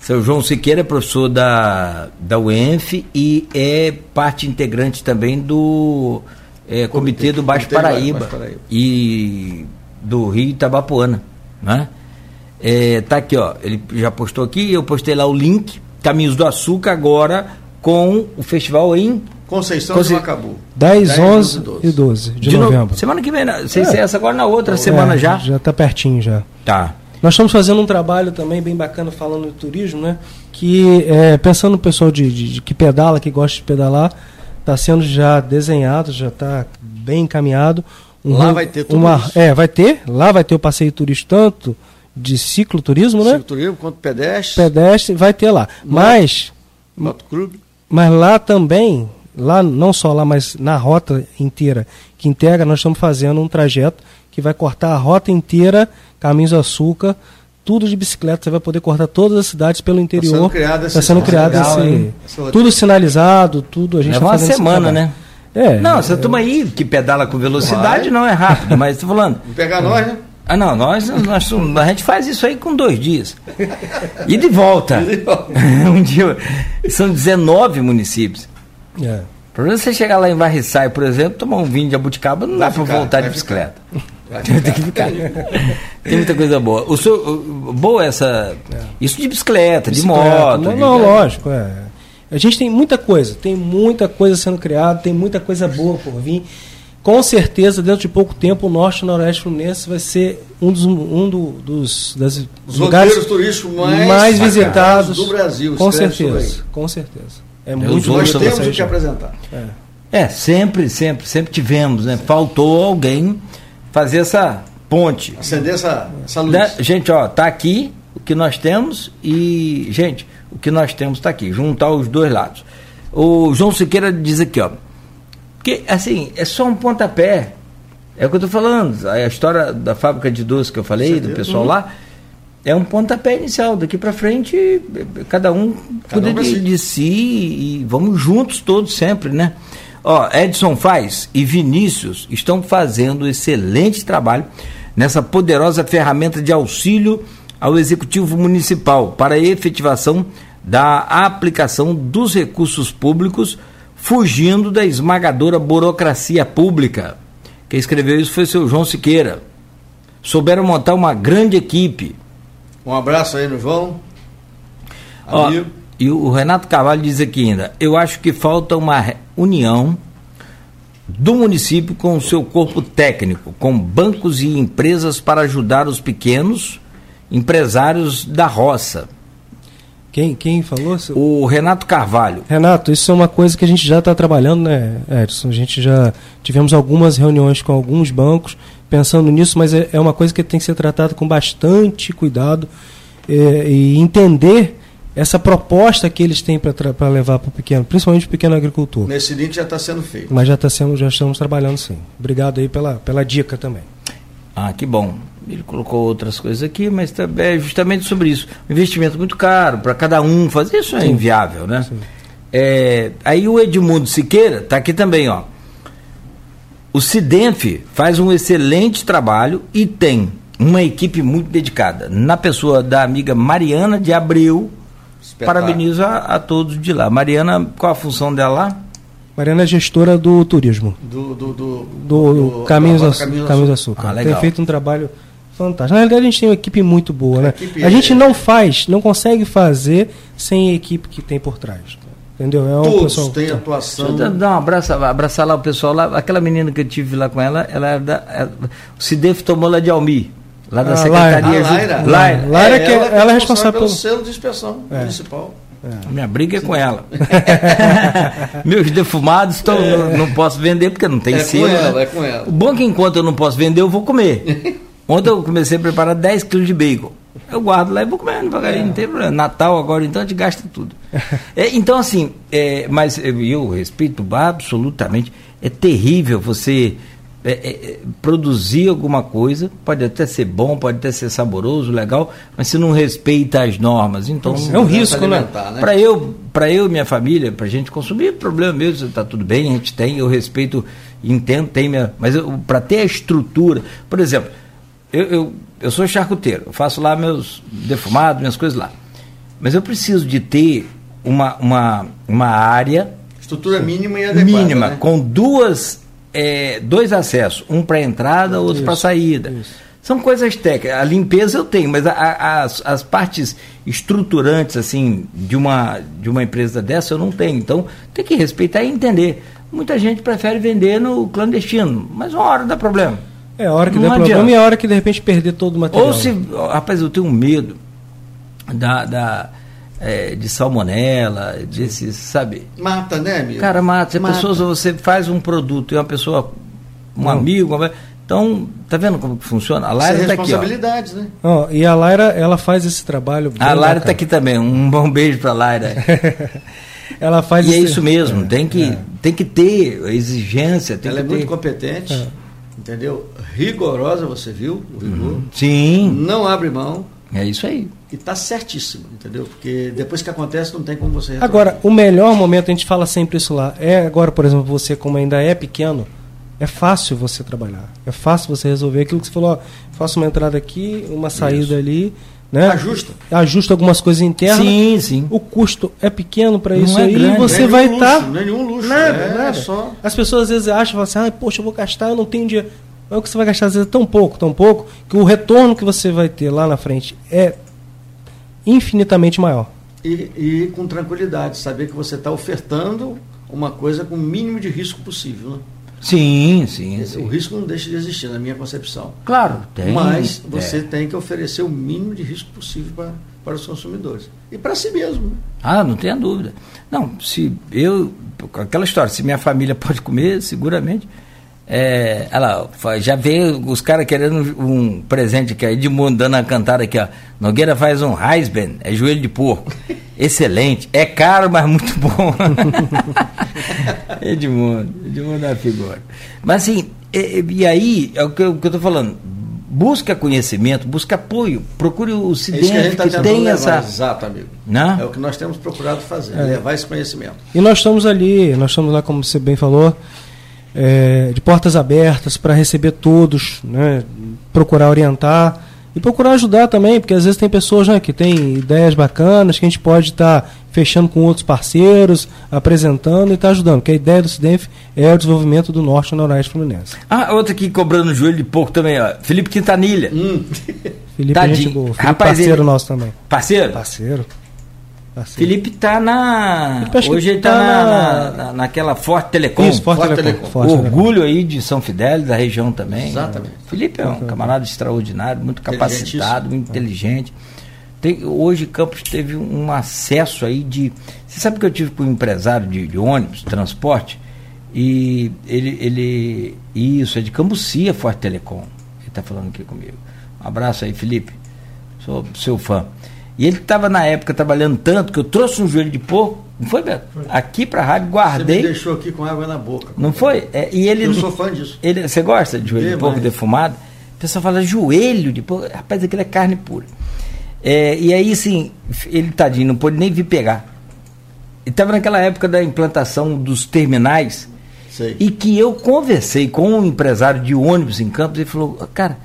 S2: seu João Siqueira é professor da, da UENF e é parte integrante também do é, Comitê, do Baixo
S4: Comitê
S2: Paraíba,
S4: Baixo Paraíba.
S2: e do Rio Itabapuana, né? É, tá aqui, ó, ele já postou aqui, eu postei lá o link, Caminhos do Açúcar agora com o festival em
S4: Conceição
S2: Conce-
S4: de Macabu.
S3: 10,
S4: 10,
S3: 11
S4: 12.
S3: e 12 de,
S2: no-
S3: novembro.
S2: semana que vem, não sei se é essa agora na outra semana
S3: É,
S2: já.
S3: Já está pertinho já.
S2: Tá.
S3: Nós estamos fazendo um trabalho também bem bacana falando de turismo, né? Que é, pensando no pessoal de, de- de que pedala, que gosta de pedalar, está sendo já desenhado, já está bem encaminhado. Um
S4: Lá vai ter tudo
S3: uma,
S4: isso.
S3: É, vai ter. Lá vai ter o passeio turístico tanto de cicloturismo, né?
S4: Turismo quanto pedestre,
S3: Pedestre, vai ter lá. Mas,
S4: motoclube.
S3: mas lá também, lá não só lá, mas na rota inteira que integra, nós estamos fazendo um trajeto que vai cortar a rota inteira, Caminhos do Açúcar, tudo de bicicleta, você vai poder cortar todas as cidades pelo interior.
S4: sendo criado esse-
S3: Tá sendo criado
S2: legal,
S3: esse-?
S4: Esse
S3: tudo sinalizado, tudo a gente
S2: Leva
S3: tá
S2: uma
S3: fazendo esse
S2: semana, né?
S3: É.
S2: Não, essa turma aí que pedala com velocidade
S4: Vai.
S2: não é rápido, mas tô falando.
S4: Não pegar nós, né?
S2: Ah, não, nós, nós a gente faz isso aí com dois dias. E de volta. um dia. São 19 municípios.
S3: É.
S2: O problema é você chegar lá em Varriçai, por exemplo, tomar um vinho de abuticaba, não dá
S4: Vai
S2: para
S4: ficar,
S2: voltar de bicicleta. Tem que ficar. Tem muita coisa boa. O senhor, boa essa. Isso de bicicleta, de
S3: Bicicleta.
S2: moto.
S3: Não,
S2: de-
S3: não, lógico, é. A gente tem muita coisa, tem muita coisa sendo criada, tem muita coisa boa por vir. Com certeza, dentro de pouco tempo, o Norte e o Noroeste Fluminense vai ser um dos, um do- dos das
S4: Os
S3: lugares
S4: roteiros turísticos mais,
S3: mais visitados
S4: do Brasil.
S3: Com certeza, com certeza. É
S2: Deus
S3: muito
S4: Nós
S2: você,
S4: temos o que
S3: região.
S4: apresentar.
S2: É, sempre, sempre, sempre tivemos, né? Faltou alguém fazer essa ponte.
S4: Acender essa, essa luz.
S2: Né? Gente, ó, tá aqui o que nós temos e, gente, o que nós temos tá aqui, juntar os dois lados. O João Siqueira diz aqui, ó, que assim, é só um pontapé. É o que eu tô falando, a história da fábrica de doce que eu falei, do
S4: Certeza.
S2: pessoal lá, é um pontapé inicial. Daqui para frente, cada um
S4: Cada
S2: cuida
S4: um
S2: de,
S4: si.
S2: de si e vamos juntos todos sempre, né? Ó, Edson Faz e Vinícius estão fazendo excelente trabalho nessa poderosa ferramenta de auxílio ao Executivo Municipal para a efetivação da aplicação dos recursos públicos, fugindo da esmagadora burocracia pública. Quem escreveu isso foi o seu João Siqueira. Souberam montar uma grande equipe.
S4: Um abraço aí no João.
S2: Ó,
S4: Amigo.
S2: e o Renato Carvalho diz aqui ainda: eu acho que falta uma união do município com o seu corpo técnico, com bancos e empresas para ajudar os pequenos empresários da roça.
S3: Quem, quem falou? seu-
S2: O Renato Carvalho.
S3: Renato, isso é uma coisa que a gente já está trabalhando, né, Edson? A gente já tivemos algumas reuniões com alguns bancos pensando nisso, mas é, é uma coisa que tem que ser tratada com bastante cuidado é, e entender essa proposta que eles têm para levar para o pequeno, principalmente o pequeno agricultor.
S4: Nesse link já está sendo feito.
S3: Mas já, tá sendo, já estamos trabalhando sim. Obrigado aí pela, pela dica também.
S2: Ah, que bom. Ele colocou outras coisas aqui, mas também é justamente sobre isso. Um investimento muito caro para cada um fazer isso é
S3: Sim.
S2: inviável, né?
S3: Sim.
S2: É, aí o Edmundo Siqueira está aqui também, ó. O Cidenf faz um excelente trabalho e tem uma equipe muito dedicada. Na pessoa da amiga Mariana de Abreu,
S4: Espetáculo.
S2: parabenizo a, a todos de lá. Mariana, qual a função dela lá?
S3: Mariana é gestora do turismo,
S4: Do, do, do,
S3: do, Caminhos, do.
S4: Caminhos
S3: Caminhos do
S4: Açúcar.
S3: Açúcar.
S2: Ah,
S3: Tem
S2: legal.
S3: feito um trabalho fantástico. Na realidade, a gente tem uma equipe muito boa, né?
S4: equipe
S3: A gente
S4: é-
S3: não faz, não consegue fazer sem a equipe que tem por trás. Entendeu? É um
S4: Todos
S3: pessoal-
S4: têm
S2: Deixa
S4: atuação.
S2: eu dar- um abraço, abraçar lá o pessoal lá. Aquela menina que eu tive lá com ela, ela era da. é, o Cidef tomou lá de Almi, lá da
S3: Ah,
S2: Secretaria.
S4: A
S2: Ju-
S4: Laira.
S2: Laira.
S3: Laira que ela é responsável
S4: responsável pelo
S3: pelo-
S4: selo de inspeção
S3: É.
S4: municipal.
S2: Minha briga é com ela. Meus defumados estão, não, não posso vender porque não tem
S4: É
S2: selo.
S4: com ela,
S2: né?
S4: é com ela.
S2: O bom é que enquanto eu não posso vender, eu vou comer. Ontem eu comecei a preparar 10 quilos de bacon. Eu guardo lá e vou comendo devagarinho, não tem problema. Natal agora, então a gente gasta tudo. É, então, assim, é, mas eu, eu respeito absolutamente. É terrível você é, é, é, produzir alguma coisa, pode até ser bom, pode até ser saboroso, legal, mas se não respeita as normas, então
S3: É um risco, né?
S4: né?
S2: para eu, para eu e minha família, para a gente consumir, problema mesmo, está tudo bem, a gente tem, eu respeito, entendo, tem minha, mas para ter a estrutura, por exemplo, eu, eu, eu sou charcuteiro, eu faço lá meus defumados, minhas coisas lá, mas eu preciso de ter uma, uma, uma área
S4: Estrutura mínima e adequada.
S2: mínima,
S4: né?
S2: com duas, é, dois acessos, um para entrada, outro para saída. São coisas técnicas. A limpeza eu tenho, mas a- a- as, as partes estruturantes assim de uma, de uma empresa dessa eu não tenho. Então tem que respeitar e entender. Muita gente prefere vender no clandestino, mas uma hora dá problema.
S3: É a hora que
S2: Não
S3: der problema e a hora que de repente perder todo o material.
S2: Ou se, rapaz, eu tenho medo da, da é, de salmonela, desses, sabe?
S4: Mata, né, amigo?
S2: Cara, mata. Se
S4: Mata.
S2: pessoa, você faz um produto e uma pessoa, um
S3: Não.
S2: amigo, uma- então, tá vendo como que funciona? A
S4: Isso é
S2: está aqui, ó.
S4: responsabilidades, né?
S3: Ó, e a Laira, ela faz esse trabalho. bem
S2: A
S3: bacana.
S2: está aqui também. Um bom beijo para a Lara.
S3: ela faz
S2: e é
S3: esse-
S2: isso mesmo. Tem que, tem que ter exigência. Tem
S4: Ela é
S2: que
S4: muito
S2: ter...
S4: competente, entendeu? Rigorosa, você viu? O rigor.
S2: Sim,
S4: Não abre mão
S2: é isso aí.
S4: e está certíssimo, entendeu? Porque depois que acontece não tem como você retornar.
S3: Agora, o melhor momento, a gente fala sempre isso lá, é agora, por exemplo, você como ainda é pequeno, é fácil você trabalhar. É fácil você resolver aquilo que você falou, ó, faço uma entrada aqui, uma saída
S4: Isso.
S3: ali, né?
S4: Ajusta.
S3: Ajusta algumas coisas internas.
S2: Sim, sim.
S3: O custo é pequeno para isso
S2: é
S3: aí
S2: grande.
S3: e você vai
S4: nenhum
S3: estar
S4: luxo, Não é nenhum luxo.
S3: Nada,
S4: é,
S3: nada.
S4: só.
S3: As pessoas às vezes acham, falam assim, ah, poxa, eu vou gastar, eu não tenho dinheiro. Mas o que você vai gastar às vezes é tão pouco, tão pouco, que o retorno que você vai ter lá na frente é infinitamente maior.
S4: E, e com tranquilidade, saber que você está ofertando uma coisa com o mínimo de risco possível. Né?
S2: Sim, sim.
S4: O
S2: sim.
S4: risco não deixa de existir, na minha concepção.
S2: Claro, tem.
S4: Mas
S2: é.
S4: você tem que oferecer o mínimo de risco possível para, para os consumidores. E para si mesmo. né?
S2: Ah, não tenha dúvida. Não, se eu. Aquela história, se minha família pode comer, seguramente. É, ela fa- já vê os caras querendo um presente aqui, ó, Edmundo dando a cantada aqui, ó. Nogueira faz um Heisben, é joelho de porco. Excelente. É caro, mas muito bom. Edmundo, Edmundo é uma figura. Mas assim, e, e aí, é o que, eu- que eu tô falando. Busca conhecimento, busca apoio, procure o
S4: É isso que a gente
S2: CIDEF
S4: está
S2: que tem
S4: levar.
S2: essa.
S4: Exato, amigo.
S2: Né?
S4: É o que nós temos procurado fazer,
S3: É.
S4: levar esse conhecimento.
S3: E nós estamos ali, nós estamos lá, como você bem falou, é, de portas abertas para receber todos, né, procurar orientar e procurar ajudar também, porque às vezes tem pessoas né, que têm ideias bacanas que a gente pode estar fechando com outros parceiros, apresentando e estar ajudando, porque a ideia do CIDENF é o desenvolvimento do Norte e Noroeste Fluminense.
S2: Ah, outra aqui cobrando joelho de porco também, ó. Felipe Quintanilha.
S4: Hum,
S3: Felipe é
S2: Tadinho.
S3: gente boa, Felipe
S2: Rapaz,
S3: parceiro
S2: ele-
S3: nosso também.
S2: Parceiro?
S3: Parceiro. Parceiro.
S2: Felipe tá na.
S3: Felipe,
S2: Hoje ele tá,
S3: tá
S2: na,
S3: na-
S2: na- naquela Forte Telecom.
S3: Isso, Forte,
S4: Forte
S3: Telecom.
S4: Telecom.
S3: Forte Telecom.
S2: Orgulho aí de São Fidélis, da região também.
S4: Exatamente.
S2: Felipe é um camarada extraordinário, muito capacitado, muito inteligente. Tem, hoje Campos teve um acesso aí de. Você sabe que eu tive com um empresário de, de ônibus, transporte, e ele, ele. Isso, é de Cambuci, a Forte Telecom. Ele está falando aqui comigo. Um abraço aí, Felipe. Sou seu fã. E ele estava na época trabalhando tanto que eu trouxe um joelho de porco, não foi, Beto? Aqui para a rádio,
S4: você me
S2: guardei.
S4: deixou aqui com água na boca.
S2: Não foi? É, e ele
S4: Eu
S2: não-
S4: sou fã disso.
S2: ele, você gosta de joelho de porco defumado? O pessoal fala joelho de porco. Rapaz, aquilo é carne pura. É, e aí, assim, ele tadinho, não pôde nem vir pegar. Ele estava naquela época da implantação dos terminais
S4: Sei.
S2: e que eu conversei com um empresário de ônibus em Campos e falou, cara,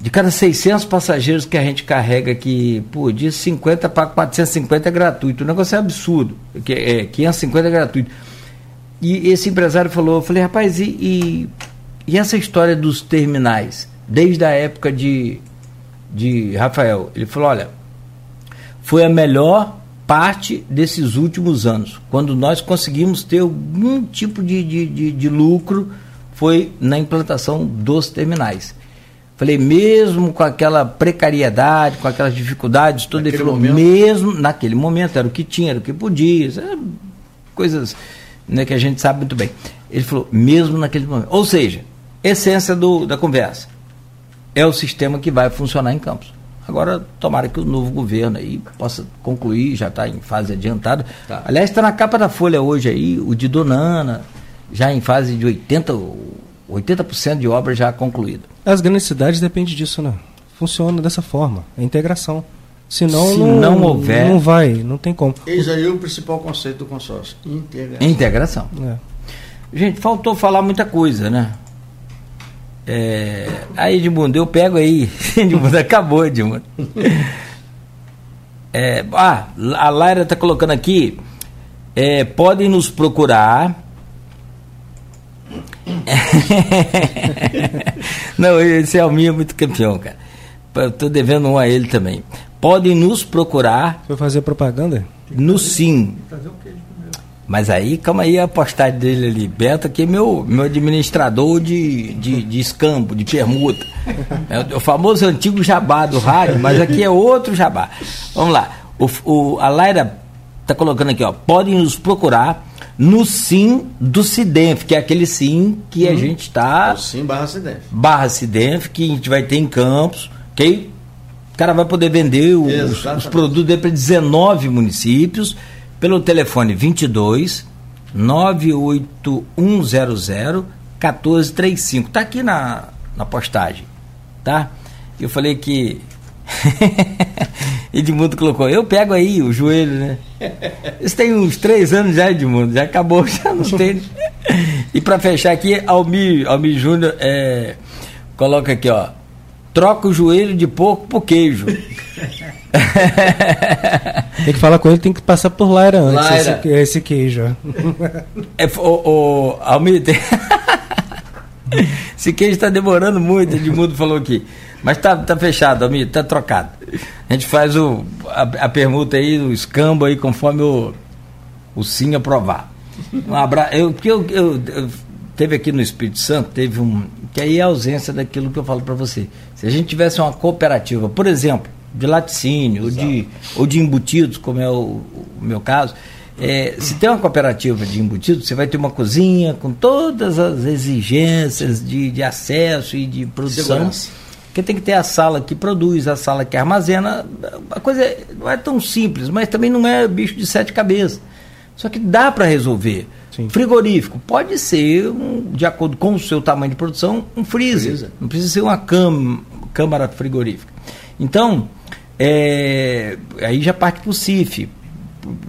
S2: de cada 600 passageiros que a gente carrega aqui por dia, 50 para 450 é gratuito. O negócio é absurdo. Que é, 550 é gratuito. E esse empresário falou, eu falei, rapaz, e, e, e essa história dos terminais? Desde a época de, de Rafael. Ele falou, olha, foi a melhor parte desses últimos anos. Quando nós conseguimos ter algum tipo de, de, de, de lucro, foi na implantação dos terminais. Falei, mesmo com aquela precariedade, com aquelas dificuldades, tudo, ele falou, momento... mesmo naquele momento, era o que tinha, era o que podia, coisas né, que a gente sabe muito bem. Ele falou, mesmo naquele momento. Ou seja, essência do, da conversa. É o sistema que vai funcionar em Campos. Agora, tomara que o novo governo aí possa concluir, já está em fase adiantada. Tá. Aliás, está na capa da Folha hoje aí, o de Donana, já em fase de 80, 80% de obra já concluída.
S3: As grandes cidades dependem disso, né? Funciona dessa forma, a integração. Senão
S2: Se
S3: não,
S2: não houver.
S3: Não vai, não tem como.
S4: Eis aí o principal conceito do consórcio: integração.
S2: Integração. É. Gente, faltou falar muita coisa, né? É... Aí, Edmundo, eu pego aí. Edmundo, acabou, Edmundo. É... Ah, a Laira está colocando aqui. É, podem nos procurar Não, esse Alminho é muito campeão, cara. Estou devendo um a ele também. Podem nos procurar.
S3: Foi fazer propaganda?
S2: No sim. Mas aí, calma aí a postagem dele ali. Beto aqui é meu, meu administrador de, de, de escambo, de permuta. É o, famoso antigo jabá do rádio, mas aqui é outro jabá. Vamos lá. O, o, a Laira está colocando aqui, ó. Podem nos procurar no sim do Cidenf, que é aquele sim que a uhum. gente está. O
S4: sim barra Cidenf.
S2: Barra Cidenf, que a gente vai ter em Campos, ok? O cara vai poder vender os, os produtos dele para 19 municípios pelo telefone 22 98100 1435. Está aqui na, na postagem, tá? Eu falei que Edmundo colocou, eu pego aí o joelho, né? Isso tem uns três anos já, Edmundo, já acabou, já não tem. E para fechar aqui, Almir, Almir Júnior é, coloca aqui, ó. Troca o joelho de porco por queijo.
S3: tem que falar com ele, tem que passar por Laira antes, Laira. Esse, esse queijo.
S2: É, o, o Almir, tem... esse queijo está demorando muito, Edmundo falou aqui. Mas tá, tá fechado, amigo, tá trocado. A gente faz o, a, a permuta aí, o escambo aí, conforme o, o sim aprovar. Um abraço. Eu, eu, eu, eu, teve aqui no Espírito Santo, teve um. Que aí é a ausência daquilo que eu falo para você. Se a gente tivesse uma cooperativa, por exemplo, de laticínio ou de, ou de embutidos, como é o, o meu caso, é, se tem uma cooperativa de embutidos, você vai ter uma cozinha com todas as exigências de, de acesso e de produção. Segurança porque tem que ter a sala que produz, a sala que armazena. A coisa não é tão simples, mas também não é bicho de sete cabeças. Só que dá para resolver. Sim. Frigorífico pode ser, um, de acordo com o seu tamanho de produção, um freezer. freezer. Não precisa ser uma cam, câmara frigorífica. Então, é, aí já parte para o CIF,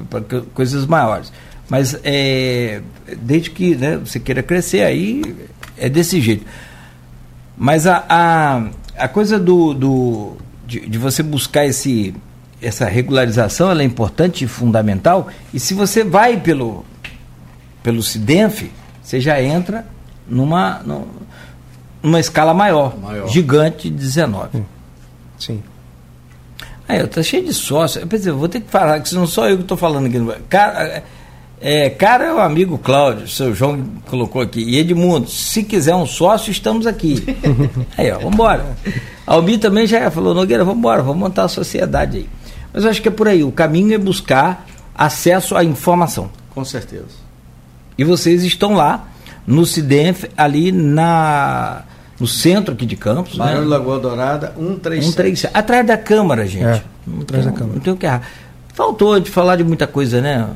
S2: para coisas maiores. Mas é, desde que né, você queira crescer, aí é desse jeito. Mas a, a a coisa do, do de, de, você buscar esse, essa regularização ela é importante e fundamental. E se você vai pelo, pelo SIDENF, você já entra numa, numa escala maior, maior. gigante de 19.
S3: Sim.
S2: Aí, eu tá cheio de sócio. Eu pensei, vou ter que falar, que não sou eu que estou falando aqui. Cara, é, cara é o amigo Cláudio, o seu João colocou aqui. E Edmundo, se quiser um sócio, estamos aqui. aí, ó, vambora. Albi também já falou, Nogueira, vambora, vamos montar a sociedade aí. Mas eu acho que é por aí. O caminho é buscar acesso à informação.
S4: Com certeza.
S2: E vocês estão lá no Cidenf, ali na no centro aqui de Campos.
S4: Barão né? Lagoa Dourada, 137. 137.
S2: Atrás da Câmara, gente. É,
S3: não atrás tem, da Câmara.
S2: Não tem o que errar. Faltou de falar de muita coisa, né?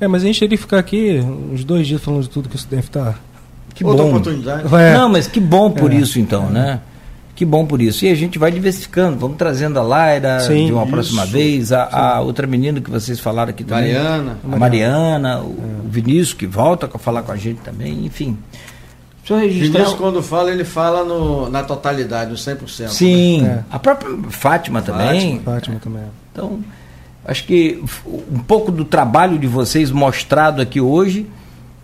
S3: É, mas a gente teria que ficar aqui uns dois dias falando de tudo que isso deve estar.
S2: Que Outra bom. oportunidade. É. Não, mas que bom por é. isso então, é. né? Que bom por isso. E a gente vai diversificando, vamos trazendo a Laira Sim, de uma isso. próxima vez, a, a, outra menina que vocês falaram aqui também.
S4: Mariana.
S2: A Mariana, o, é. o Vinícius que volta a falar com a gente também, enfim. Se eu registrar.
S4: Vinícius, quando fala, ele fala no, na totalidade, no 100%.
S2: Sim,
S3: né?
S2: a própria Fátima também.
S3: Fátima também.
S2: Então, acho que um pouco do trabalho de vocês mostrado aqui hoje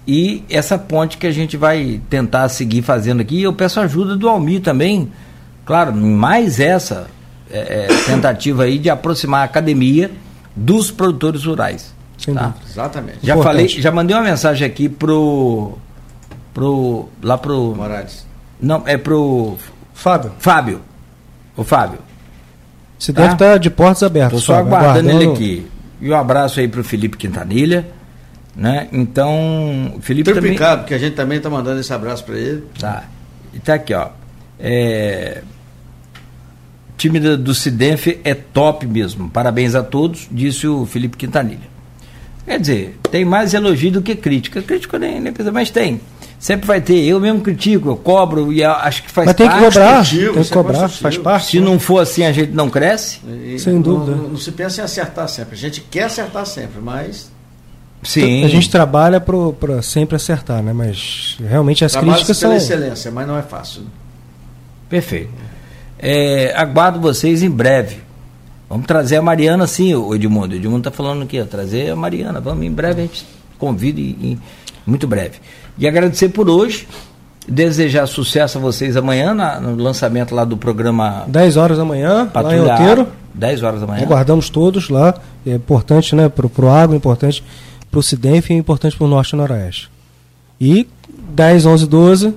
S2: e essa ponte que a gente vai tentar seguir fazendo aqui. Eu peço ajuda do Almir também, claro, mais essa é, é, tentativa aí de aproximar a academia dos produtores rurais.
S3: Sem
S2: tá?
S4: Exatamente.
S2: Já
S3: Importante.
S2: falei, já mandei uma mensagem aqui pro pro lá pro
S4: Morales.
S2: não, é pro
S3: Fábio,
S2: Fábio. O Fábio.
S3: você
S2: Tá.
S3: deve estar de portas abertas.
S2: Estou só
S3: Fábio,
S2: aguardando ele aqui. E um abraço aí pro Felipe Quintanilha, né? Então, o Felipe também
S4: Triplicado, porque a gente também está mandando esse abraço para ele.
S2: Tá. E tá aqui, ó. É... O time do, Cidenf é top mesmo. Parabéns a todos, disse o Felipe Quintanilha. Quer dizer, tem mais elogio do que crítica. Crítica nem, nem precisa, mas tem. Sempre vai ter. Eu mesmo critico, eu cobro e acho que faz
S3: Mas tem que
S2: parte.
S3: cobrar,
S4: construtivo,
S3: tem que
S4: isso é
S3: cobrar,
S4: construtivo.
S3: faz parte.
S2: Se não for assim, a gente não cresce.
S4: E
S3: Sem
S4: não-
S3: dúvida.
S4: Não, não se pensa em acertar sempre. A gente quer acertar sempre, mas
S2: Sim.
S3: A gente trabalha para sempre acertar, né? Mas realmente as
S4: trabalha
S3: críticas
S4: pela
S3: são.
S4: excelência, mas não é fácil.
S2: Perfeito. É, aguardo vocês em breve. Vamos trazer a Mariana, sim, o Edmundo. O Edmundo está falando aqui, ó, trazer a Mariana. Vamos, em breve a gente convida, em, em- muito breve. E agradecer por hoje, desejar sucesso a vocês amanhã na- no lançamento lá do programa
S3: 10 horas da manhã, lá em
S2: Patrulha
S3: Outeiro.
S2: Agro, 10 horas da manhã.
S3: Aguardamos todos lá. É importante né, para o agro, importante para o Cidenf e é importante para o Norte e Noroeste. E 10, 11, 12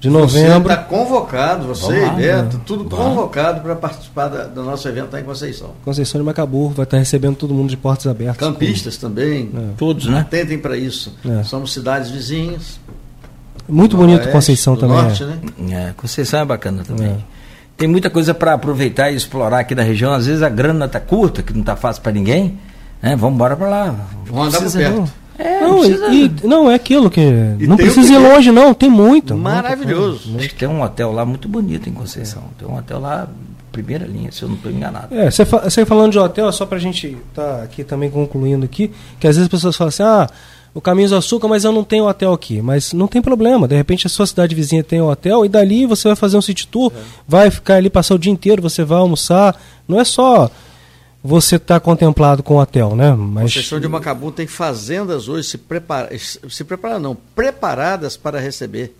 S3: de novembro.
S4: Você está convocado, você
S2: lá,
S4: e Beto,
S3: né?
S4: tudo
S2: Vamos.
S4: convocado para participar da- do nosso evento lá em Conceição.
S3: Conceição de Macaburro vai estar recebendo todo mundo de portas abertas.
S4: Campistas também.
S3: É.
S2: Todos, né?
S4: Atentem para isso.
S3: É.
S4: Somos cidades vizinhas.
S3: Muito bonito
S4: Noroeste,
S3: Conceição
S4: do
S3: também.
S4: Norte,
S3: é.
S4: né?
S2: É, Conceição é bacana também.
S3: É.
S2: Tem muita coisa para aproveitar e explorar aqui na região. Às vezes a grana tá curta, que não tá fácil para ninguém. Né? Vamos embora para lá.
S4: Vamos andar por perto.
S2: É,
S3: Não,
S2: precisa-
S3: e, e- não, é aquilo que. não
S4: tem o
S3: precisa
S4: que
S3: ir longe, não, tem muito.
S4: Maravilhoso.
S2: Acho que tem um hotel lá muito bonito em Conceição. Tem um hotel lá, primeira linha, se eu não estou enganado.
S3: É, você, fa- você falando de hotel, só pra gente estar aqui também concluindo aqui, que às vezes as pessoas falam assim, ah, o Caminho do Açúcar, mas eu não tenho hotel aqui. Mas não tem problema, de repente a sua cidade vizinha tem um hotel e dali você vai fazer um city tour, vai ficar ali, passar o dia inteiro, você vai almoçar. Não é só você estar contemplado com o hotel, né? Mas
S4: Conceição de Macabu tem fazendas hoje se prepara, se preparar não, preparadas para receber.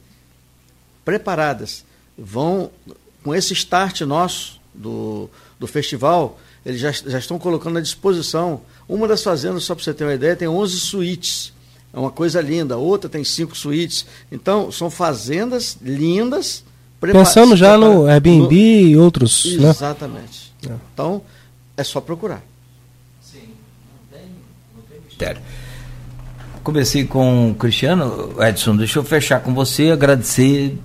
S4: Preparadas. Vão com esse start nosso do, do festival, eles já, já estão colocando à disposição. Uma das fazendas, só para você ter uma ideia, tem 11 suítes. É uma coisa linda. Outra tem cinco suítes. Então, são fazendas lindas.
S3: pensando já
S4: prepara-
S3: no Airbnb e outros,
S4: no-
S3: né?
S4: Exatamente.
S3: É.
S4: Então, é só procurar.
S2: Mistério. Comecei com o Cristiano. Edson, deixa eu fechar com você, agradecer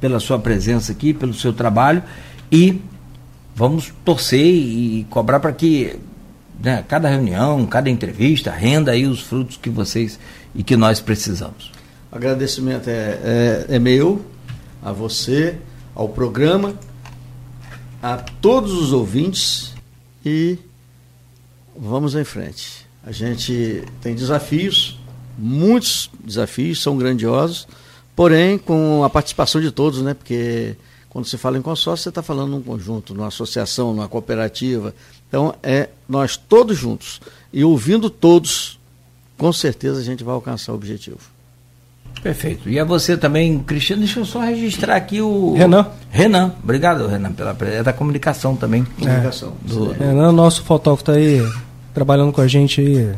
S2: pela sua presença aqui, pelo seu trabalho e vamos torcer e cobrar para que né, cada reunião, cada entrevista renda aí os frutos que vocês e que nós precisamos.
S4: Agradecimento é, é, é meu, a você, ao programa, a todos os ouvintes e vamos em frente. A gente tem desafios, muitos desafios, são grandiosos, porém com a participação de todos, né? Porque quando se fala em consórcio, você está falando num conjunto, numa associação, numa cooperativa. Então, é nós todos juntos e ouvindo todos, com certeza a gente vai alcançar o objetivo.
S2: Perfeito. E a você também, Cristiano, deixa eu só registrar aqui o.
S3: Renan.
S2: Renan, obrigado, Renan, pela presença. É da comunicação também.
S4: Comunicação.
S2: Do-
S3: É, né, o nosso fotógrafo está aí trabalhando com a gente aí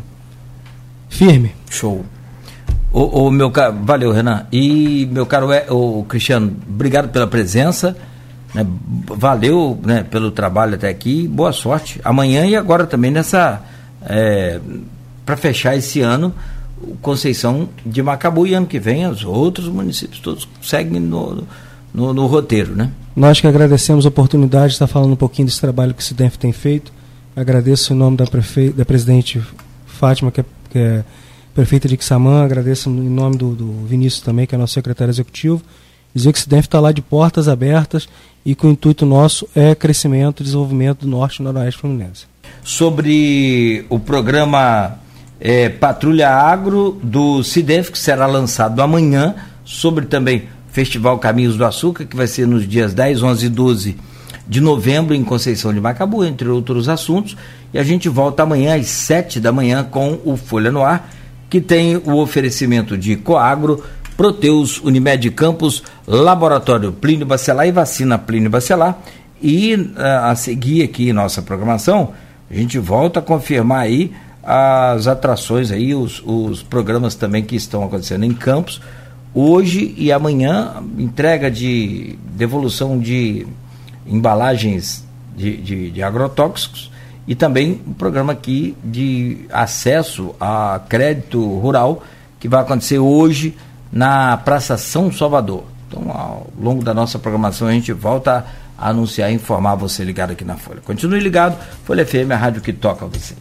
S3: firme.
S2: Show. O, o meu caro, valeu, Renan. E meu caro é, o Cristiano, obrigado pela presença. né, valeu né, pelo trabalho até aqui. Boa sorte. Amanhã e agora também nessa. para fechar esse ano, Conceição de Macabu e ano que vem os outros municípios todos seguem no, no, no roteiro, né?
S3: Nós que agradecemos a oportunidade de estar falando um pouquinho desse trabalho que o CIDENF tem feito. Agradeço em nome da, prefe... da presidente Fátima, que é, que é prefeita de Quissamã, agradeço em nome do, do Vinícius também, que é nosso secretário executivo. Dizer que o CIDENF está lá de portas abertas e que o intuito nosso é crescimento e desenvolvimento do Norte e Noroeste Fluminense.
S2: sobre o programa eh, Patrulha Agro do CIDEF, que será lançado amanhã, sobre também Festival Caminhos do Açúcar, que vai ser nos dias 10, 11 e 12 de novembro em Conceição de Macabu, entre outros assuntos. E a gente volta amanhã às 7 da manhã com o Folha no Ar, que tem o oferecimento de Coagro, Proteus, Unimed Campos, Laboratório Plínio Bacelar e Vacina Plínio Bacelar. E a seguir aqui nossa programação, a gente volta a confirmar aí as atrações aí, os, os programas também que estão acontecendo em Campos. Hoje e amanhã, entrega de devolução de embalagens de, de, de agrotóxicos e também um programa aqui de acesso a crédito rural que vai acontecer hoje na Praça São Salvador. Então, ao longo da nossa programação, a gente volta a anunciar e informar você ligado aqui na Folha. Continue ligado, Folha FM, a rádio que toca você.